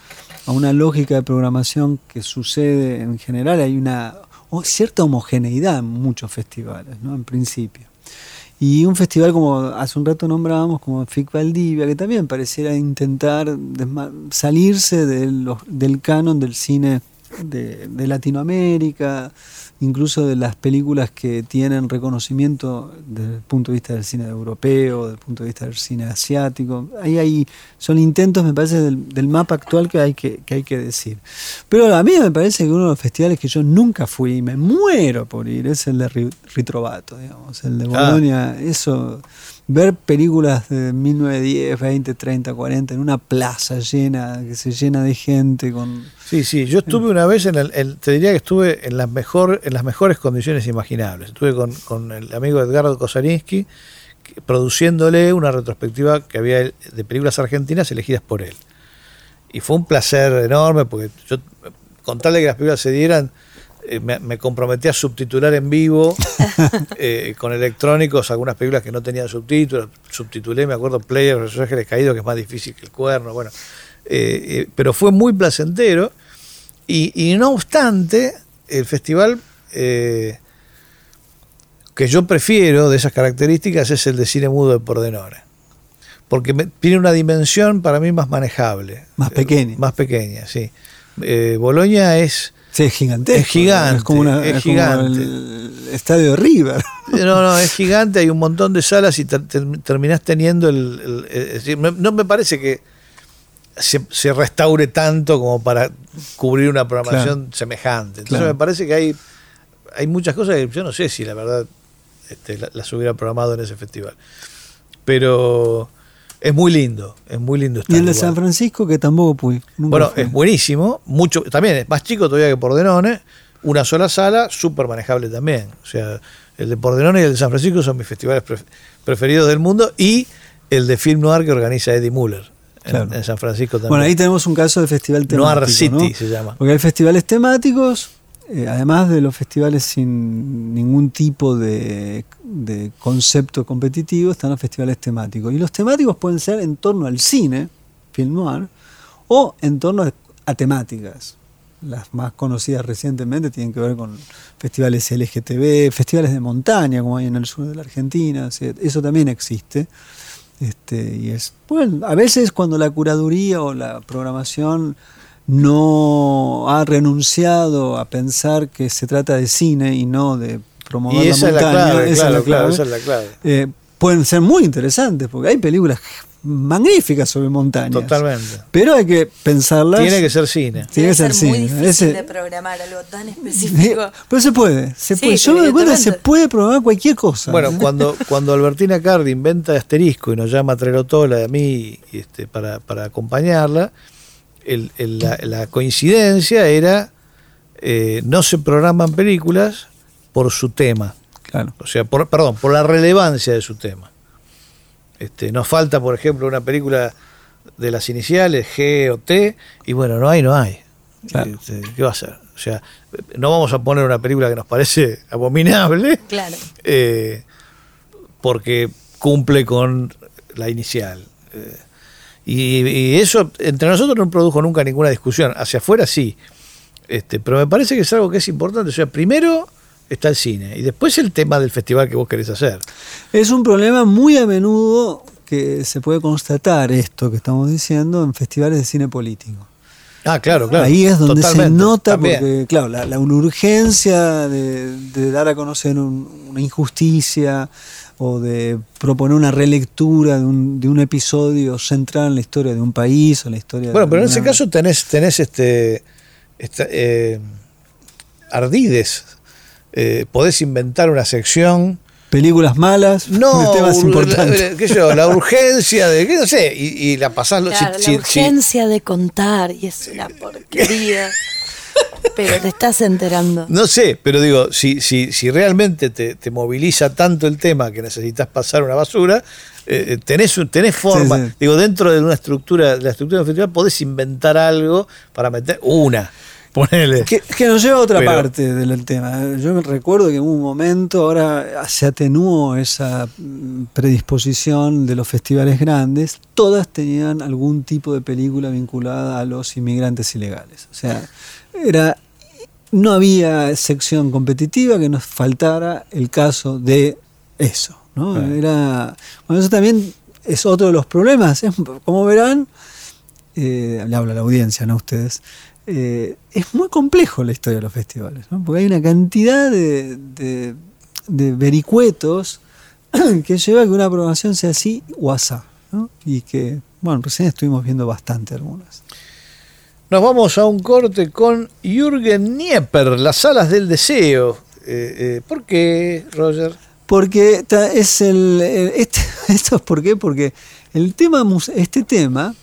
a una lógica de programación que sucede en general. Hay una cierta homogeneidad en muchos festivales, ¿no? en principio. Y un festival como hace un rato nombrábamos, como FIC Valdivia, que también pareciera intentar salirse de los, del canon del cine de, de Latinoamérica, incluso de las películas que tienen reconocimiento desde el punto de vista del cine europeo, desde el punto de vista del cine asiático. Ahí hay, son intentos, me parece, del, del mapa actual que hay que, que hay que decir. Pero a mí me parece que uno de los festivales que yo nunca fui y me muero por ir es el de Ritrovato, digamos, el de Bolonia. Ah. Eso ver películas de 1910, 20, 30, 40 en una plaza llena, que se llena de gente con... Sí, sí, yo estuve una vez en el, el te diría que estuve en las, mejor, en las mejores condiciones imaginables. Estuve con, con el amigo Edgardo Kosarinsky produciéndole una retrospectiva que había de películas argentinas elegidas por él. Y fue un placer enorme porque yo, contarle que las películas se dieran, me, me, comprometí a subtitular en vivo eh, con electrónicos algunas películas que no tenían subtítulos. Subtitulé, me acuerdo, Player, Los Ángeles Caídos, que es más difícil que el cuerno. Bueno, eh, pero fue muy placentero. Y, y, no obstante, el festival que yo prefiero de esas características es el de cine mudo de Pordenone. Porque me, tiene una dimensión para mí más manejable. Más pequeña. más pequeña, sí. Boloña es Sí, es gigante. Es gigante. Es como, una, es es gigante. Como el estadio de River. No, no, es gigante, hay un montón de salas y te, te, terminás teniendo el... no me parece que se, se, restaure tanto como para cubrir una programación claro. semejante. Entonces claro. me parece que hay, hay muchas cosas que yo no sé si la verdad este, las, las hubiera programado en ese festival. Pero es muy lindo, es muy lindo. Y el de San Francisco que tampoco pude. Bueno, fui. es buenísimo, mucho, también es más chico todavía que Pordenone, una sola sala, súper manejable también. O sea, el de Pordenone y el de San Francisco son mis festivales preferidos del mundo y el de Film Noir que organiza Eddie Muller. En, San Francisco también. Bueno, ahí tenemos un caso de festival temático. Noir City ¿no? se llama. Porque hay festivales temáticos, eh, además de los festivales sin ningún tipo de, concepto competitivo, están los festivales temáticos. Y los temáticos pueden ser en torno al cine, film noir, o en torno a, a temáticas. Las más conocidas recientemente tienen que ver con festivales LGTB, festivales de montaña, como hay en el sur de la Argentina. Eso también existe. Este, y es, bueno, a veces cuando la curaduría o la programación no ha renunciado a pensar que se trata de cine y no de promover y esa la montaña. Es la clave, esa, claro, es la clave. Claro, esa es la clave. Eh, pueden ser muy interesantes porque hay películas magníficas sobre montañas. Totalmente. Pero hay que pensarlas. Tiene que ser cine. Tiene que ser, cine. muy difícil Ese, de programar algo tan específico. Pero se puede. Se sí, puede. Yo me doy cuenta que se puede programar cualquier cosa. Bueno, cuando, cuando Albertina Cardi inventa Asterisco y nos llama a Trelotola a mí este, para, para acompañarla, el, el, la, la, coincidencia era eh, no se programan películas por su tema. Claro. O sea, por, perdón, por la relevancia de su tema. Este, nos falta, por ejemplo, una película de las iniciales, G o T, y bueno, no hay, no hay. Claro. Este, ¿Qué va a ser? O sea, no vamos a poner una película que nos parece abominable. Claro. Eh, porque cumple con la inicial. Eh, y, y eso entre nosotros no produjo nunca ninguna discusión. Hacia afuera sí. Este, pero me parece que es algo que es importante. O sea, primero está el cine y después el tema del festival que vos querés hacer. Es un problema muy a menudo que se puede constatar esto que estamos diciendo en festivales de cine político. Ah, claro, claro. Ahí es donde se nota, también. porque, claro, la, la urgencia de, de dar a conocer un- una injusticia o de proponer una relectura de un, de un episodio central en la historia de un país o en la historia Bueno, de pero en ese caso tenés, tenés este, esta, eh, ardides. Eh, podés inventar una sección. Películas malas No, de temas importantes. la, qué sé yo, la urgencia de, qué no sé, y, y la pasás. lo- Claro, si- la si- si- urgencia de contar y es una porquería. Pero te estás enterando. no sé, pero digo, si, si, si realmente te, te moviliza tanto el tema que necesitas pasar una basura, eh, tenés, un- tenés forma. Sí, sí. Digo, dentro de una estructura, de la estructura del festival, podés inventar algo para meter una. Ponele. Que, que nos lleva a otra Pero- parte del tema. Yo me recuerdo que en un momento ahora se atenuó esa mm, predisposición de los festivales grandes. Todas tenían algún tipo de película vinculada a los inmigrantes ilegales. O sea, era no había sección competitiva que nos faltara el caso de eso. ¿no? Ah. Era, bueno, eso también es otro de los problemas. Es- como verán, eh, le hablo a la audiencia, no a ustedes, eh, es muy complejo la historia de los festivales, ¿no? porque hay una cantidad de, de- de vericuetos que lleva a que una programación sea así o asá, ¿no? y que, bueno, recién estuvimos viendo bastante algunas. Nos vamos a un corte con Jürgen Nieper, Las Salas del Deseo. Eh, eh, ¿Por qué, Roger? Porque es el, este- esto es por qué, porque el tema, este tema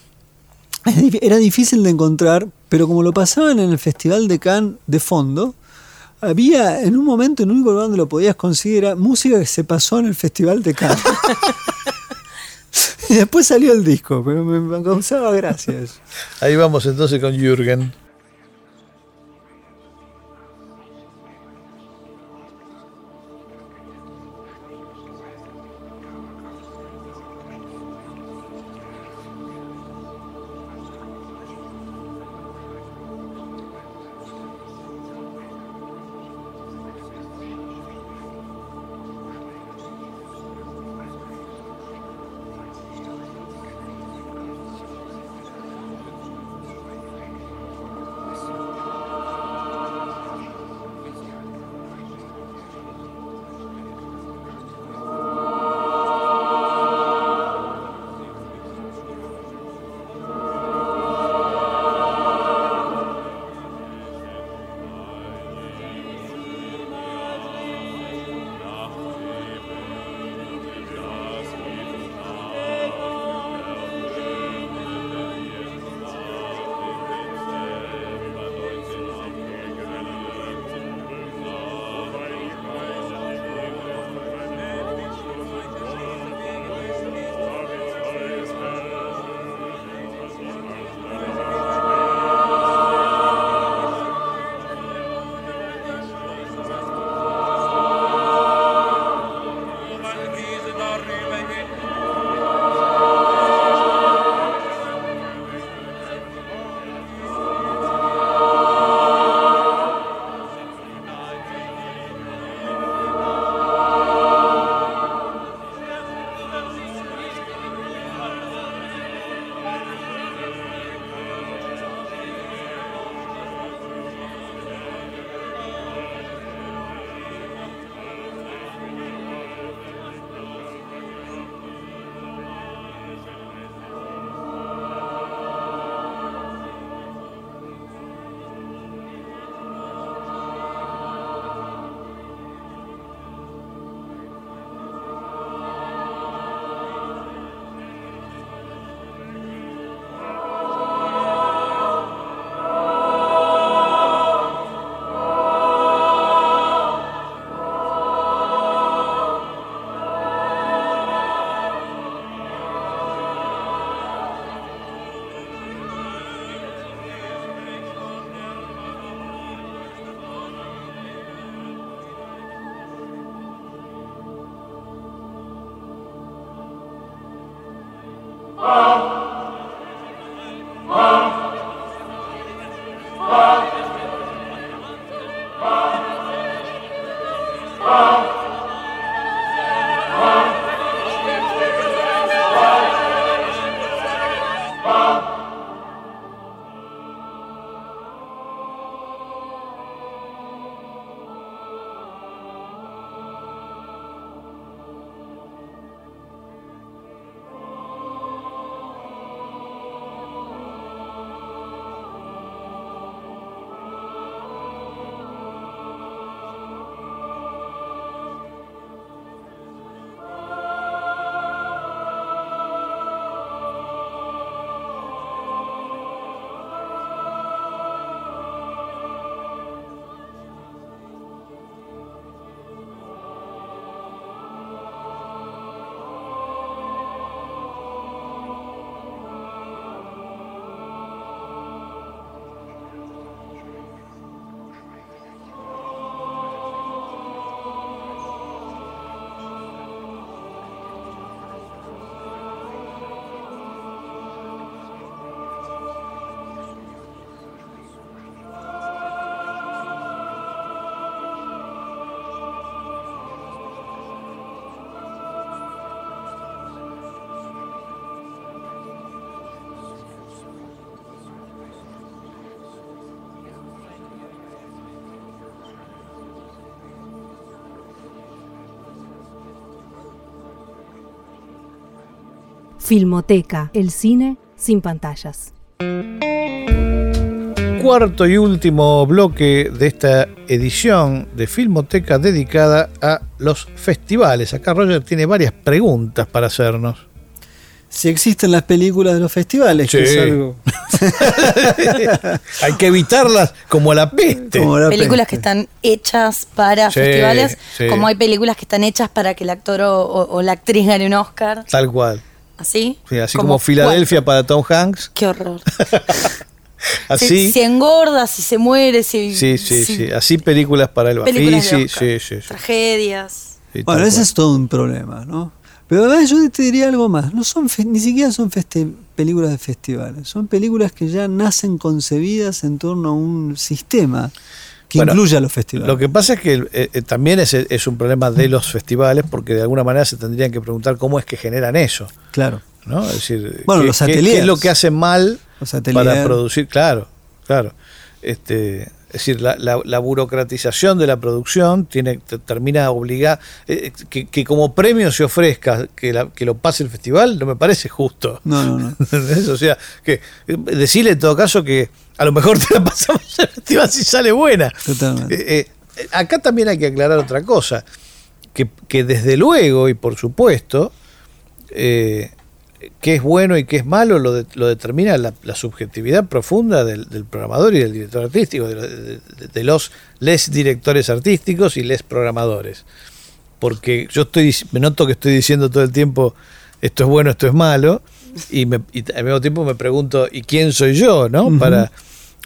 era difícil de encontrar, pero como lo pasaban en el Festival de Cannes de fondo, había en un momento, en único lugar donde lo podías conseguir era música que se pasó en el Festival de Cannes. y después salió el disco, me, me causaba gracia eso. Ahí vamos entonces con Jürgen. Filmoteca, el cine sin pantallas. Cuarto y último bloque de esta edición de Filmoteca dedicada a los festivales. Acá Roger tiene varias preguntas para hacernos. Si existen las películas de los festivales, que Sí. es algo. Hay que evitarlas como la peste. Como la películas peste. que están hechas para Sí, festivales, sí. como hay películas que están hechas para que el actor o, o- o la actriz gane un Oscar. Tal cual. ¿Así? Sí, así como, Filadelfia para Tom Hanks. Qué horror. Así. Si, si engorda, si se muere, si. Sí, sí, si- sí. Así películas para el películas sí, de sí, Oscar. sí, sí, sí. Tragedias. Sí, Bueno, ese es todo un problema, ¿no? Pero además yo te diría algo más. No son fe- ni siquiera son feste- películas de festivales. Son películas que ya nacen concebidas en torno a un sistema que Bueno, incluye a los festivales. Lo que pasa es que eh, eh, también es, es un problema de los festivales porque de alguna manera se tendrían que preguntar cómo es que generan eso. Claro. ¿no? Es decir, Bueno, ¿qué, los qué- qué ateliers. es lo que hacen mal Los ateliers. para producir? Claro, claro. Este, es decir, la, la- la burocratización de la producción tiene te- termina obligada que, que como premio se ofrezca que, la- que lo pase el festival no me parece justo. No, no, no. O sea, que eh, decirle en todo caso que a lo mejor te la pasamos el festival si sale buena. Totalmente. Eh, eh, acá también hay que aclarar otra cosa, que, que desde luego y por supuesto, eh, qué es bueno y qué es malo lo, de- lo determina la, la subjetividad profunda del, del programador y del director artístico, de, de- de- los les directores artísticos y les programadores. Porque yo estoy me noto que estoy diciendo todo el tiempo esto es bueno, esto es malo, y, me- y al mismo tiempo me pregunto, ¿y quién soy yo? ¿no? Ujú. Para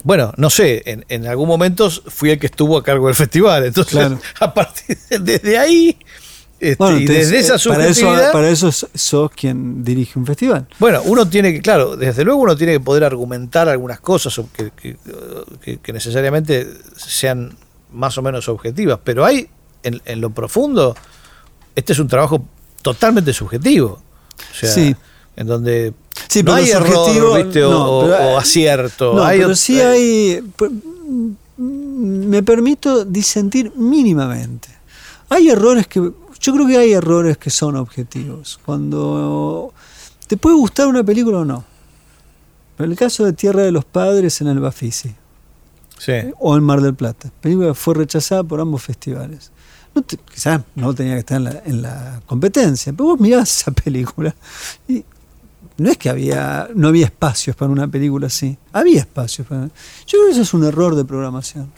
bueno, no sé, en, en algún momento fui el que estuvo a cargo del festival, entonces Claro. a partir de desde ahí este, Bueno, y desde esa eh, para eso, subjetividad, para eso sos- sos quien dirige un festival. bueno, uno tiene que, claro, desde luego uno tiene que poder argumentar algunas cosas que, que- necesariamente sean más o menos objetivas, pero hay en, en lo profundo, este es un trabajo totalmente subjetivo, o sea, Sí. en donde Sí, no pero hay error, o, no, o- pero- o acierto, No, hay pero sí hay. pues, mm, Me permito disentir mínimamente. Hay errores que. Yo creo que hay errores que son objetivos. Cuando. Te puede gustar una película o no. Pero el caso de Tierra de los Padres en el Bafisi sí. o en Mar del Plata. Película que fue rechazada por ambos festivales. No te- quizás no tenía que estar en la, en la competencia, pero vos mirás esa película y no es que había no había espacios para una película así. Había espacios para. Yo creo que eso es un error de programación.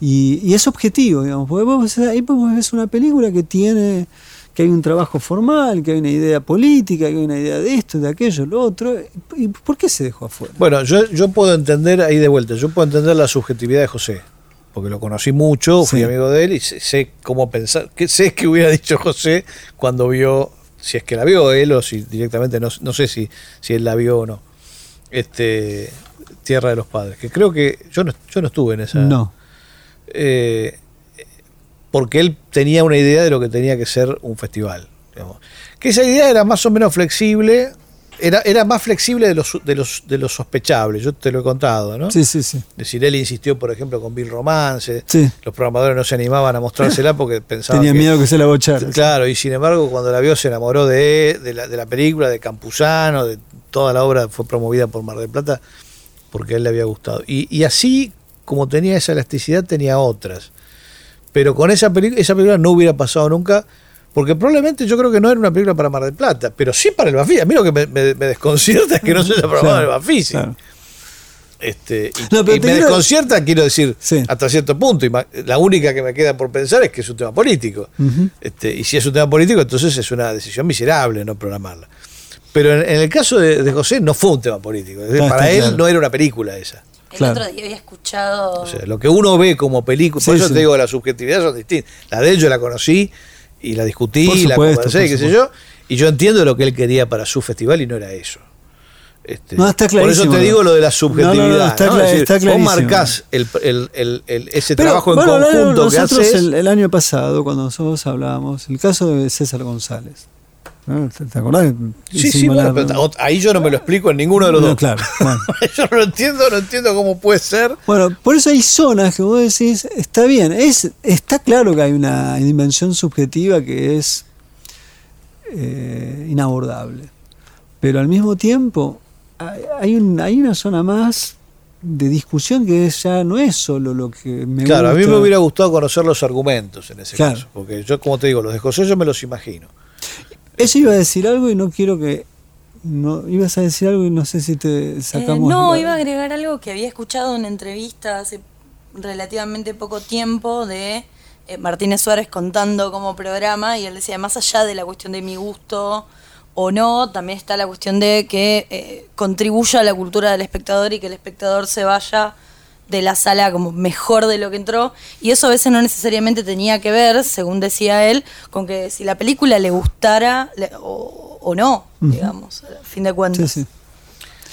Y, y es objetivo, digamos, porque vos, ahí vos ves una película que tiene que hay un trabajo formal, que hay una idea política, que hay una idea de esto, de aquello, lo otro. ¿Y por qué se dejó afuera? Bueno, yo, yo puedo entender, ahí de vuelta, yo puedo entender la subjetividad de José, porque lo conocí mucho, fui Sí. amigo de él y sé, sé cómo pensar, que sé que hubiera dicho José cuando vio si es que la vio él o si directamente no, no sé si, si él la vio o no. Este, Tierra de los Padres, que creo que yo no, yo no estuve en esa. No. Eh, porque él tenía una idea de lo que tenía que ser un festival. digamos. Que esa idea era más o menos flexible, era, era más flexible de los, de, los, de los sospechables, yo te lo he contado, ¿no? Sí, sí, sí. Es decir, él insistió, por ejemplo, con Bill Romance, Sí. los programadores no se animaban a mostrársela porque pensaban Tenía que- miedo que se la bochara. Claro, y sin embargo, cuando la vio se enamoró de, de, la, de la película, de Campuzano, de toda la obra fue promovida por Mar del Plata porque a él le había gustado. Y, y así, como tenía esa elasticidad, tenía otras. Pero con esa, peli- esa película no hubiera pasado nunca, porque probablemente yo creo que no era una película para Mar del Plata, pero sí para el Bafisi. A mí lo que me, me- me desconcierta es que no se haya programado Claro, el Bafisi. claro. Este, y No, pero y te me quiero- desconcierta, quiero decir, Sí. hasta cierto punto. Y La única que me queda por pensar es que es un tema político. Este, y si es un tema político, entonces es una decisión miserable no programarla. Pero en, en el caso de, de José no fue un tema político. Decir, para él claro. no era una película esa. El Claro. otro día había escuchado. O sea, lo que uno ve como película, por Sí, eso sí. te digo, las subjetividades son distintas. La de él yo la conocí y la discutí, Por y la conversé, por y qué sé yo. Y yo entiendo lo que él quería para su festival y no era eso. Este, No, está por eso te digo lo de la subjetividad. no, no, está ¿no? Es decir, está vos clarísimo. marcás el, el- el- el- ese Pero, trabajo en bueno, no, no, conjunto que nosotros haces. el, el año pasado, cuando nosotros hablábamos, el caso de César González. ¿No? ¿Te, acordás? Sí, sí, bueno, la- pero ot- ahí yo no me lo explico en ninguno de los No, dos. claro, bueno. yo no lo entiendo, no entiendo cómo puede ser. Bueno, por eso hay zonas que vos decís, está bien, es, está claro que hay una dimensión subjetiva que es eh, inabordable, pero al mismo tiempo hay, hay un- hay una zona más de discusión que ya no es solo lo que me claro, a mí me hubiera gustado conocer los argumentos en ese Claro. caso. Porque yo, como te digo, los de José yo me los imagino. Eso iba a decir algo y no quiero que... No, ibas a decir algo y no sé si te Eh, sacamos... no, la- iba a agregar algo que había escuchado en una entrevista hace relativamente poco tiempo de eh, Martínez Suárez contando como programa y él decía, más allá de la cuestión de mi gusto o no, también está la cuestión de que eh, contribuya a la cultura del espectador y que el espectador se vaya de la sala como mejor de lo que entró y eso a veces no necesariamente tenía que ver, según decía él, con que si la película le gustara le- o, o no, digamos, a fin de cuentas. Sí, sí.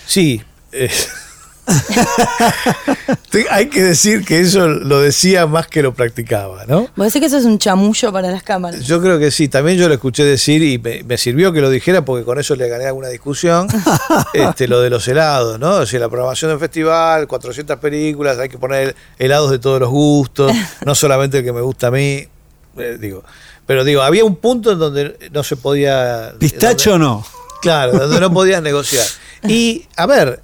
Sí. eh, hay que decir que eso lo decía más que lo practicaba, ¿no? ¿Vos decís que eso es un chamullo para las cámaras? Yo creo que sí, también yo lo escuché decir y me, me sirvió que lo dijera porque con eso le gané alguna discusión, este, lo de los helados, ¿no? O sea, la programación del festival, 400 películas, hay que poner helados de todos los gustos, no solamente el que me gusta a mí, eh, digo. Pero digo, había un punto en donde no se podía... Pistacho donde- no. Claro, donde no podías negociar. Y, a ver,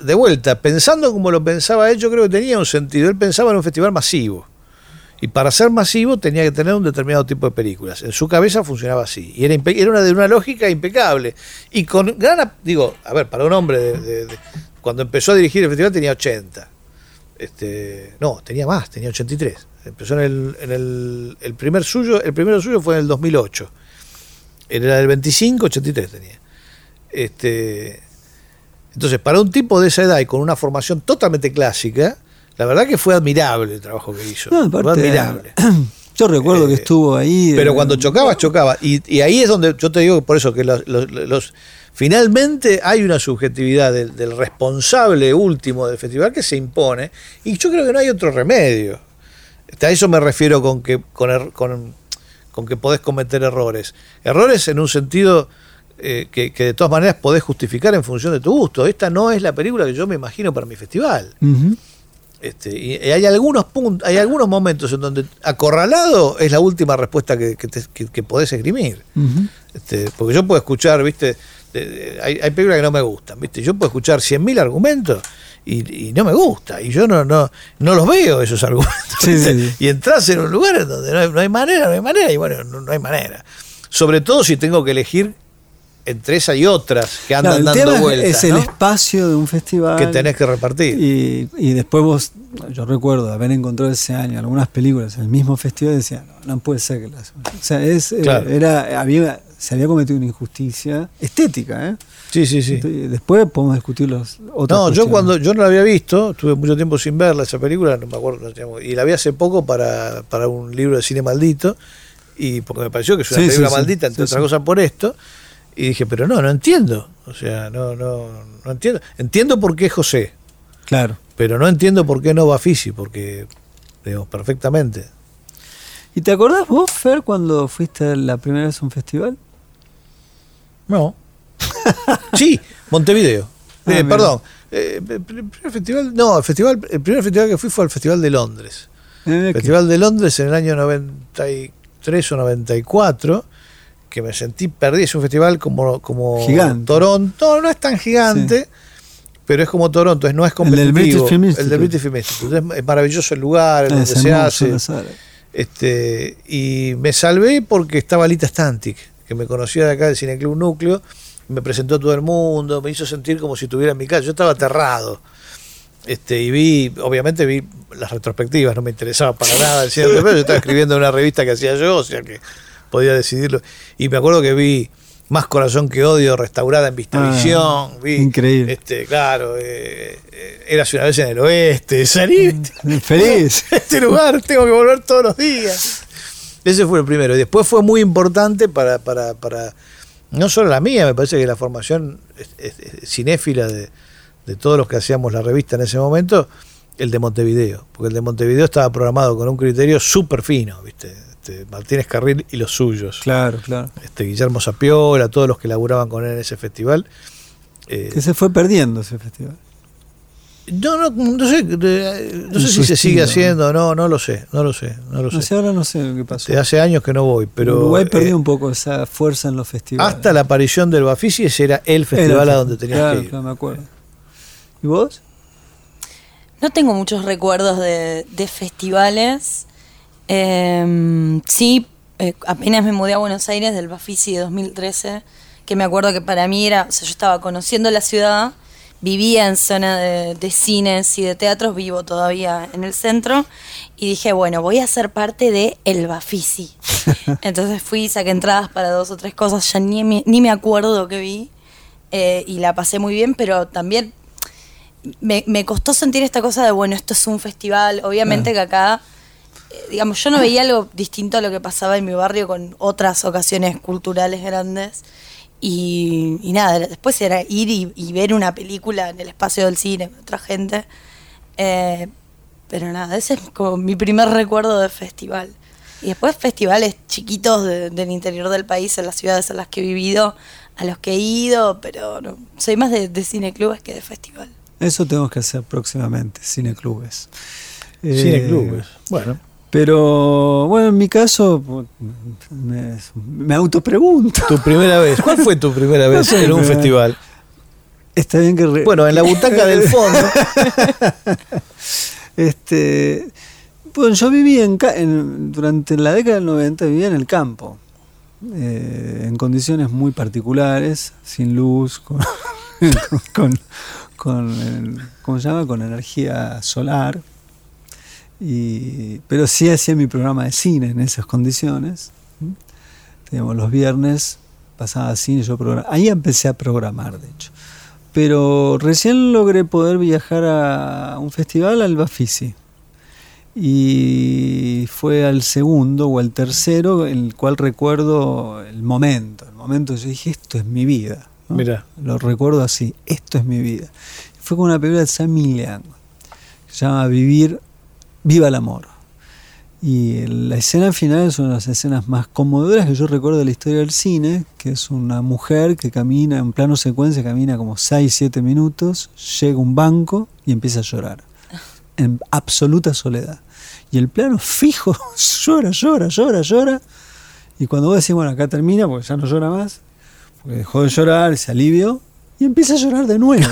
de vuelta, pensando como lo pensaba él, yo creo que tenía un sentido. Él pensaba en un festival masivo. Y para ser masivo tenía que tener un determinado tipo de películas. En su cabeza funcionaba así. Y era, era una de una lógica impecable. Y con gran... Digo, a ver, para un hombre de, cuando empezó a dirigir el festival tenía 80. Este, no, tenía más, tenía 83. Empezó en el, en el, el primer suyo, el primero suyo fue en el 2008. Él era del 25, 83 tenía. Este, entonces, para un tipo de esa edad y con una formación totalmente clásica, la verdad que fue admirable el trabajo que hizo. No, fue aparte, admirable. Yo recuerdo que Eh, estuvo ahí. Pero eh, cuando chocaba, chocaba. Y, y ahí es donde yo te digo por eso que los, los- los- finalmente hay una subjetividad del, del responsable último del festival que se impone. Y yo creo que no hay otro remedio. A eso me refiero con que, con, er- con, con que podés cometer errores. Errores en un sentido eh, que, que de todas maneras podés justificar en función de tu gusto. Esta no es la película que yo me imagino para mi festival. Este, y hay algunos puntos, hay algunos momentos en donde acorralado es la última respuesta que, que, te- que- que podés esgrimir. Este, porque yo puedo escuchar, viste, de- de- hay, hay películas que no me gustan, viste, yo puedo escuchar 100.000 argumentos y, y no me gusta, y yo no, no, no los veo esos argumentos. Y entras en un lugar en donde no hay, no hay manera, no hay manera, y bueno, no, no hay manera. Sobre todo si tengo que elegir entre esa y otras que andan Claro, el dando tema vueltas, es el ¿no? espacio de un festival. que tenés que repartir. Y, y después vos, yo recuerdo haber encontrado ese año algunas películas en el mismo festival y decía, no, no puede ser que las... O sea, es, eh, Claro. era, había, se había cometido una injusticia estética, ¿eh? Sí, sí, sí. Después podemos discutir los otros. No, yo cuando yo no la había visto, tuve mucho tiempo sin verla esa película, no me acuerdo, y la vi hace poco para, para un libro de cine maldito y porque me pareció que es una Sí, película sí. maldita, entre Sí, otras sí. cosas por esto. Y dije, pero no, no entiendo. O sea, no, no, no entiendo. Entiendo por qué José, Claro. pero no entiendo por qué no Bafisi, porque, digamos, perfectamente. ¿Y te acordás vos, Fer, cuando fuiste la primera vez a un festival? No. sí, Montevideo. Ah, Eh, perdón. Eh, el primer festival, no, el festival, el primer festival que fui fue al Festival de Londres. Eh, que- Festival de Londres en el año 93 o 94, que me sentí perdido. Es un festival como, como Gigante. Toronto, no es tan gigante, pero es como Toronto, es, no es El competitivo. del British Film El Institute. del British Film Institute. Es, maravilloso el lugar, en Ah, donde se hace. Este, y me salvé porque estaba Lita Stantic, que me conocía de acá del Cineclub Núcleo, me presentó a todo el mundo, me hizo sentir como si estuviera en mi casa. Yo estaba aterrado. Este, y vi, obviamente vi las retrospectivas, no me interesaba para nada el cine europeo, yo estaba escribiendo en una revista que hacía yo, o sea que podía decidirlo. Y me acuerdo que vi Más Corazón que Odio, restaurada en Vistavisión, Ah, vi, increíble. Este, claro, eh, eh, una vez en el oeste, salí, Mm, Feliz. este lugar tengo que volver todos los días. Ese fue el primero. Y después fue muy importante para, para, para no solo la mía, me parece que la formación cinéfila de, de todos los que hacíamos la revista en ese momento, el de Montevideo. Porque el de Montevideo estaba programado con un criterio súper fino, ¿viste? Este, Martínez Carril y los suyos. Claro, claro. Este, Guillermo Sapiola, todos los que laburaban con él en ese festival. Eh, Que se fue perdiendo ese festival. no, no, no sé, eh, no sé si se sigue haciendo, no, no lo sé, no lo sé, no lo No sé. sé, ahora no sé qué pasó. Este, hace años que no voy, pero Uruguay eh, perdió un poco esa fuerza en los festivales. hasta la aparición del Bafisi ese era el festival Era- a donde tenías claro, que ir. claro, me acuerdo. ¿Y vos? No tengo muchos recuerdos de, de festivales. Eh, sí, eh, apenas me mudé a Buenos Aires del Bafisi de 2013, que me acuerdo que para mí era, o sea, yo estaba conociendo la ciudad, vivía en zona de, de cines y de teatros, vivo todavía en el centro, y dije, bueno, voy a ser parte de El Bafisi. Entonces fui, saqué entradas para dos o tres cosas, ya ni, me- ni me acuerdo que vi, eh, y la pasé muy bien, pero también me, me costó sentir esta cosa de, bueno, esto es un festival. Obviamente que acá, digamos, yo no veía algo distinto a lo que pasaba en mi barrio con otras ocasiones culturales grandes. Y, y nada, después era ir y, y ver una película en el espacio del cine con otra gente. Eh, pero nada, ese es como mi primer recuerdo de festival. Y después festivales chiquitos de- del interior del país, en las ciudades en las que he vivido, a los que he ido, pero no, soy más de, de cineclubes que de festival. Eso tenemos que hacer próximamente, cineclubes. Eh, Cineclubes. Bueno, Pero bueno, en mi caso, me, me autopregunto. tu primera vez. ¿Cuál fue tu primera vez en un festival? Está bien que... re- Bueno, en la butaca del fondo. Este, bueno, yo viví en, en- durante la década del 90 vivía en el campo, eh, en condiciones muy particulares, sin luz, con, con, con, ¿cómo se llama? Con energía solar. Y, pero sí hacía mi programa de cine en esas condiciones. Teníamos los viernes, pasaba cine, yo programa- Ahí empecé a programar, de hecho. Pero recién logré poder viajar a un festival al Bafisi. Y fue al segundo o al tercero, el cual recuerdo el momento. El momento yo dije, esto es mi vida. ¿no? Mirá. Lo recuerdo así, esto es mi vida. Fue con una película de Sam Liang, que se llama Vivir, Viva el Amor. Y la escena final es una de las escenas más conmovedoras que yo recuerdo de la historia del cine, que es una mujer que camina en plano secuencia, camina como 6, 7 minutos, llega a un banco y empieza a llorar. En absoluta soledad. Y el plano fijo, llora, llora, llora, llora. Y cuando vos decís, bueno, acá termina, porque ya no llora más, porque dejó de llorar, se alivió, y empieza a llorar de nuevo.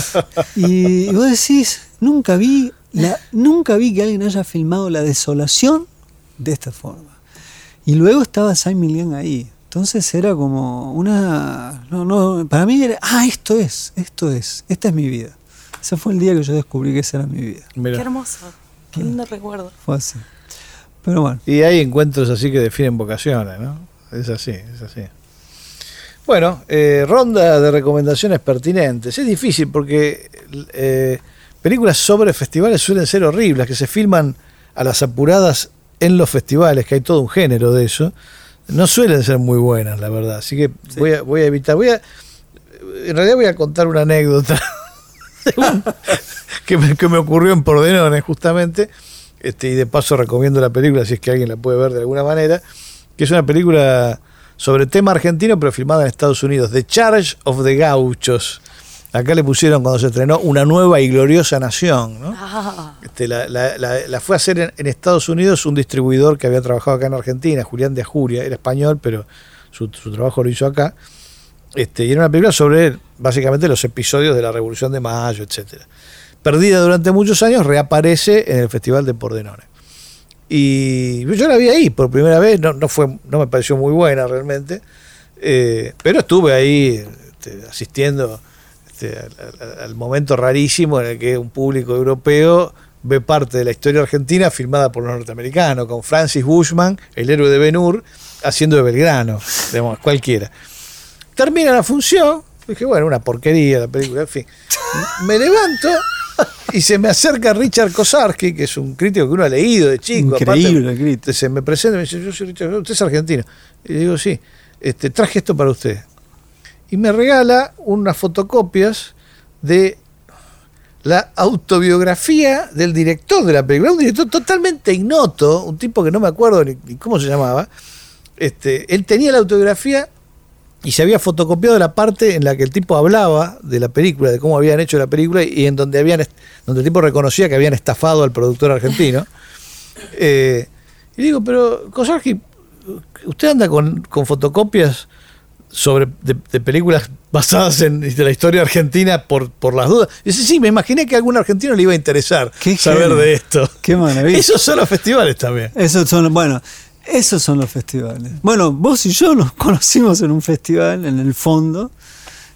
y, y vos decís, nunca vi, la, nunca vi que alguien haya filmado la desolación de esta forma. Y luego estaba Simon Liang ahí. Entonces era como una. No, no, para mí era. Ah, esto es, esto es, esta es mi vida. Ese fue el día que yo descubrí que esa era mi vida. Mirá. Qué hermoso, qué lindo recuerdo. Fue así. Pero bueno, Y hay encuentros así que definen vocaciones, ¿no? Es así, es así. Bueno, eh, ronda de recomendaciones pertinentes. Es difícil porque eh, películas sobre festivales suelen ser horribles, que se filman a las apuradas en los festivales, que hay todo un género de eso, no suelen ser muy buenas, la verdad. Así que voy, a, voy a evitar. Voy a, en realidad voy a contar una anécdota que, me, que me ocurrió en Pordenone, justamente. Este, y de paso recomiendo la película si es que alguien la puede ver de alguna manera, que es una película sobre tema argentino, pero filmada en Estados Unidos, The Charge of the Gauchos. Acá le pusieron cuando se estrenó Una nueva y gloriosa nación. ¿no? Ah, Este, la, la- la- la fue a hacer en, en Estados Unidos un distribuidor que había trabajado acá en Argentina, Julián de Ajuria, era español, pero su, su trabajo lo hizo acá. Este, y era una película sobre básicamente los episodios de la Revolución de Mayo, etcétera. Perdida durante muchos años, reaparece en el Festival de Pordenone. Y yo la vi ahí por primera vez, no, no, fue, no me pareció muy buena realmente, eh, pero estuve ahí este, asistiendo este, al, momento rarísimo en el que un público europeo ve parte de la historia argentina filmada por los norteamericanos, con Francis Bushman, el héroe de Ben Hur, haciendo de Belgrano, digamos, cualquiera. Termina la función, dije, bueno, una porquería la película, en fin. Me levanto y se me acerca Richard Kosarski, que es un crítico que uno ha leído de chico. Increíble aparte, crítico. Se me presenta y me dice, yo soy Richard, usted es argentino. Y le digo, sí, este, traje esto para usted. Y me regala unas fotocopias de la autobiografía del director de la película, un director totalmente ignoto, un tipo que no me acuerdo ni, cómo se llamaba. Este, él tenía la autobiografía y se había fotocopiado la parte en la que el tipo hablaba de la película, de cómo habían hecho la película y en donde habían donde el tipo reconocía que habían estafado al productor argentino. Eh, y digo, pero Kosarski, usted anda con, con fotocopias sobre de, de películas basadas en de la historia argentina por, por las dudas. Y dice, sí, me imaginé que a algún argentino le iba a interesar Qué saber de esto. Qué maravilla. Esos son los festivales también. Esos son, bueno, esos son los festivales. Bueno, vos y yo nos conocimos en un festival, en el fondo,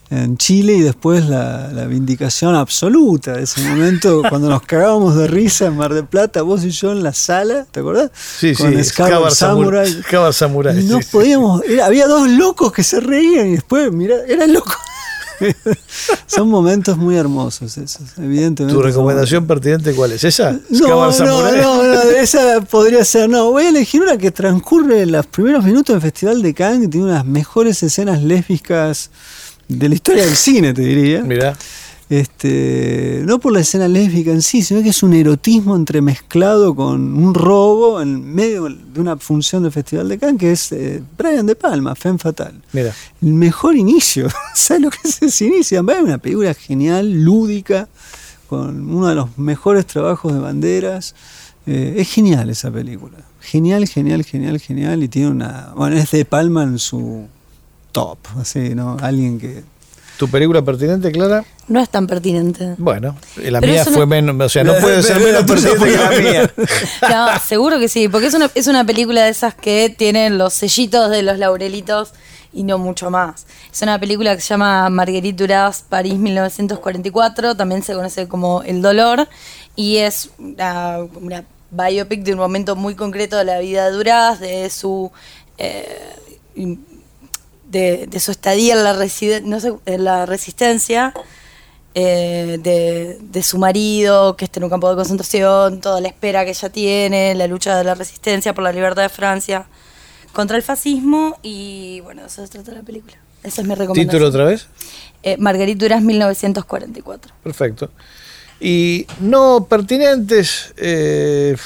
en Chile, y después la, la vindicación absoluta de ese momento, cuando nos cagábamos de risa en Mar del Plata, vos y yo en la sala, ¿te acordás? Sí, Con sí, Scabar Samurai. Scabar Samurai, sí, sí. podíamos, era- había dos locos que se reían y después, mira, eran locos. son momentos muy hermosos esos, evidentemente. ¿Tu recomendación pertinente cuál es? ¿Esa? no, no, no, no, esa podría ser. No, voy a elegir una que transcurre en los primeros minutos del Festival de Cannes, que tiene unas mejores escenas lésbicas de la historia del cine, te diría. Mira, Este, no por la escena lésbica en sí, sino que es un erotismo entremezclado con un robo en medio de una función del Festival de Cannes, que es eh, Brian De Palma, Femme Fatal. mira. El mejor inicio. ¿Sabes lo que es ese inicio? Es una película genial, lúdica, con uno de los mejores trabajos de banderas. Eh, es genial esa película. Genial, genial, genial, genial. Y tiene una. Bueno, es de Palma en su top. Así, ¿no? Alguien que. ¿Tu película pertinente, Clara? no es tan pertinente. Bueno, la Pero mía fue menos, o sea, no puede ser menos pertinente que la mía. No, seguro que sí, porque es una, es una película de esas que tienen los sellitos de los laurelitos y no mucho más. Es una película que se llama Marguerite Duras, París 1944, también se conoce como El Dolor, y es una, una biopic de un momento muy concreto de la vida de Duras, de su... eh, de, de su estadía en la, no sé, en la resistencia, eh, de, de su marido que está en un campo de concentración, toda la espera que ella tiene, la lucha de la resistencia por la libertad de Francia contra el fascismo y bueno, de eso se trata la película. Esa es mi recomendación. ¿Título otra vez? Eh, Marguerite Duras, 1944. Perfecto. Y no pertinentes, eh,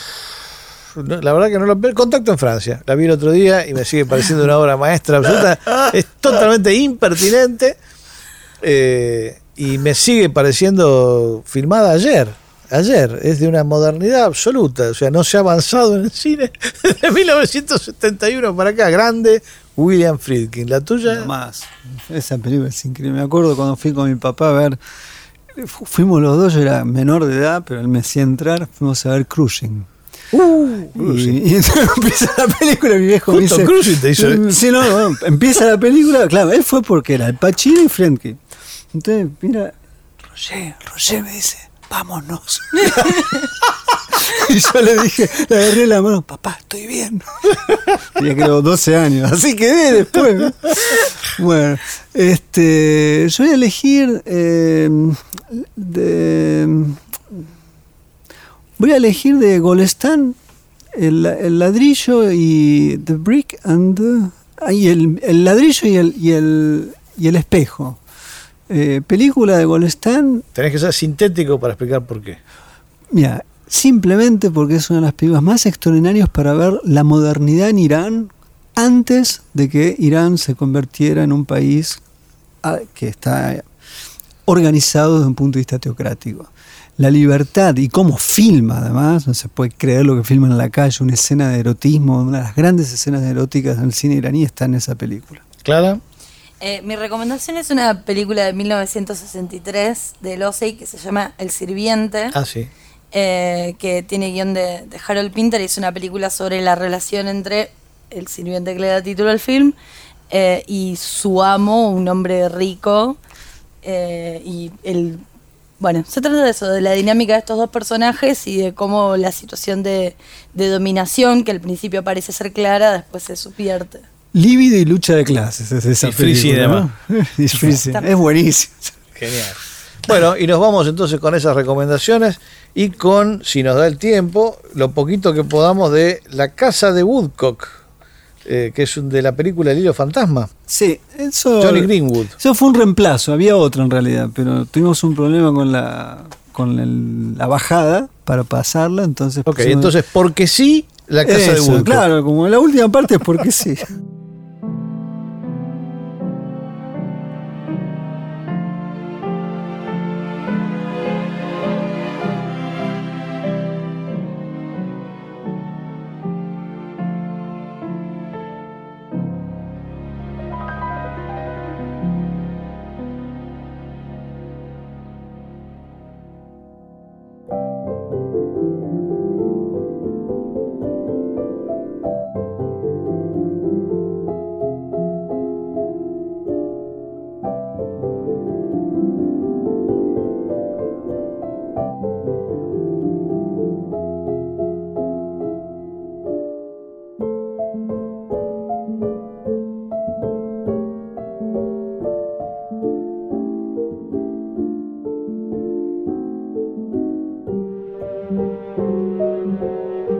la verdad que no lo veo. Contacto en Francia. La vi el otro día y me sigue pareciendo una obra maestra absoluta. Es totalmente impertinente eh, y me sigue pareciendo filmada ayer. Ayer, es de una modernidad absoluta, o sea, no se ha avanzado en el cine desde 1971 para acá. Grande William Friedkin. ¿La tuya? No más. Esa película es increíble. Me acuerdo cuando fui con mi papá a ver. fu- Fuimos los dos, yo era menor de edad, pero él me hacía entrar. Fuimos a ver Cruising. Uh, Y, y entonces empieza la película mi viejo me Justo dice. Cruising te hizo- "Mm, Sí, no, no, empieza la película. Claro, él fue porque era el Pacino y Friedkin. Entonces, mira, Roger, Roger me dice, vámonos. y yo le dije, le agarré la mano, papá, estoy bien. Tenía creo 12 años, así quedé después. ¿no? Bueno, este, yo voy a elegir eh, de, voy a elegir de Golestán el, el ladrillo y The Brick and the- y el, el ladrillo y el, y el, y el espejo. Eh, película de Golestan, Tenés que ser sintético para explicar por qué. mira, simplemente porque es una de las películas más extraordinarias para ver la modernidad en Irán antes de que Irán se convirtiera en un país ah, que está organizado desde un punto de vista teocrático. La libertad y cómo filma, además, no se puede creer lo que filma en la calle, una escena de erotismo, una de las grandes escenas eróticas del cine iraní está en esa película. Clara, Eh, mi recomendación es una película de 1963 de Losey que se llama El Sirviente, ah, sí. eh, que tiene guion de, de Harold Pinter y es una película sobre la relación entre el sirviente que le da título al film eh, y su amo, un hombre rico. eh, y el. Bueno, se trata de eso, de la dinámica de estos dos personajes y de cómo la situación de, de dominación, que al principio parece ser clara, después se subvierte. Lívido y lucha de clases es esa Y película. ¿no? Y. Es buenísimo. Genial. Bueno, y nos vamos entonces con esas recomendaciones y con, si nos da el tiempo, lo poquito que podamos de La Casa de Woodcock, eh, que es de la película El Hilo Fantasma. Sí, eso. Johnny Greenwood. Eso fue un reemplazo, había otro en realidad, pero tuvimos un problema con la con el- la bajada para pasarla, entonces. Ok, pusimos- entonces, porque sí, La Casa de Eso, Woodcock. Claro, como la última parte es porque sí. Música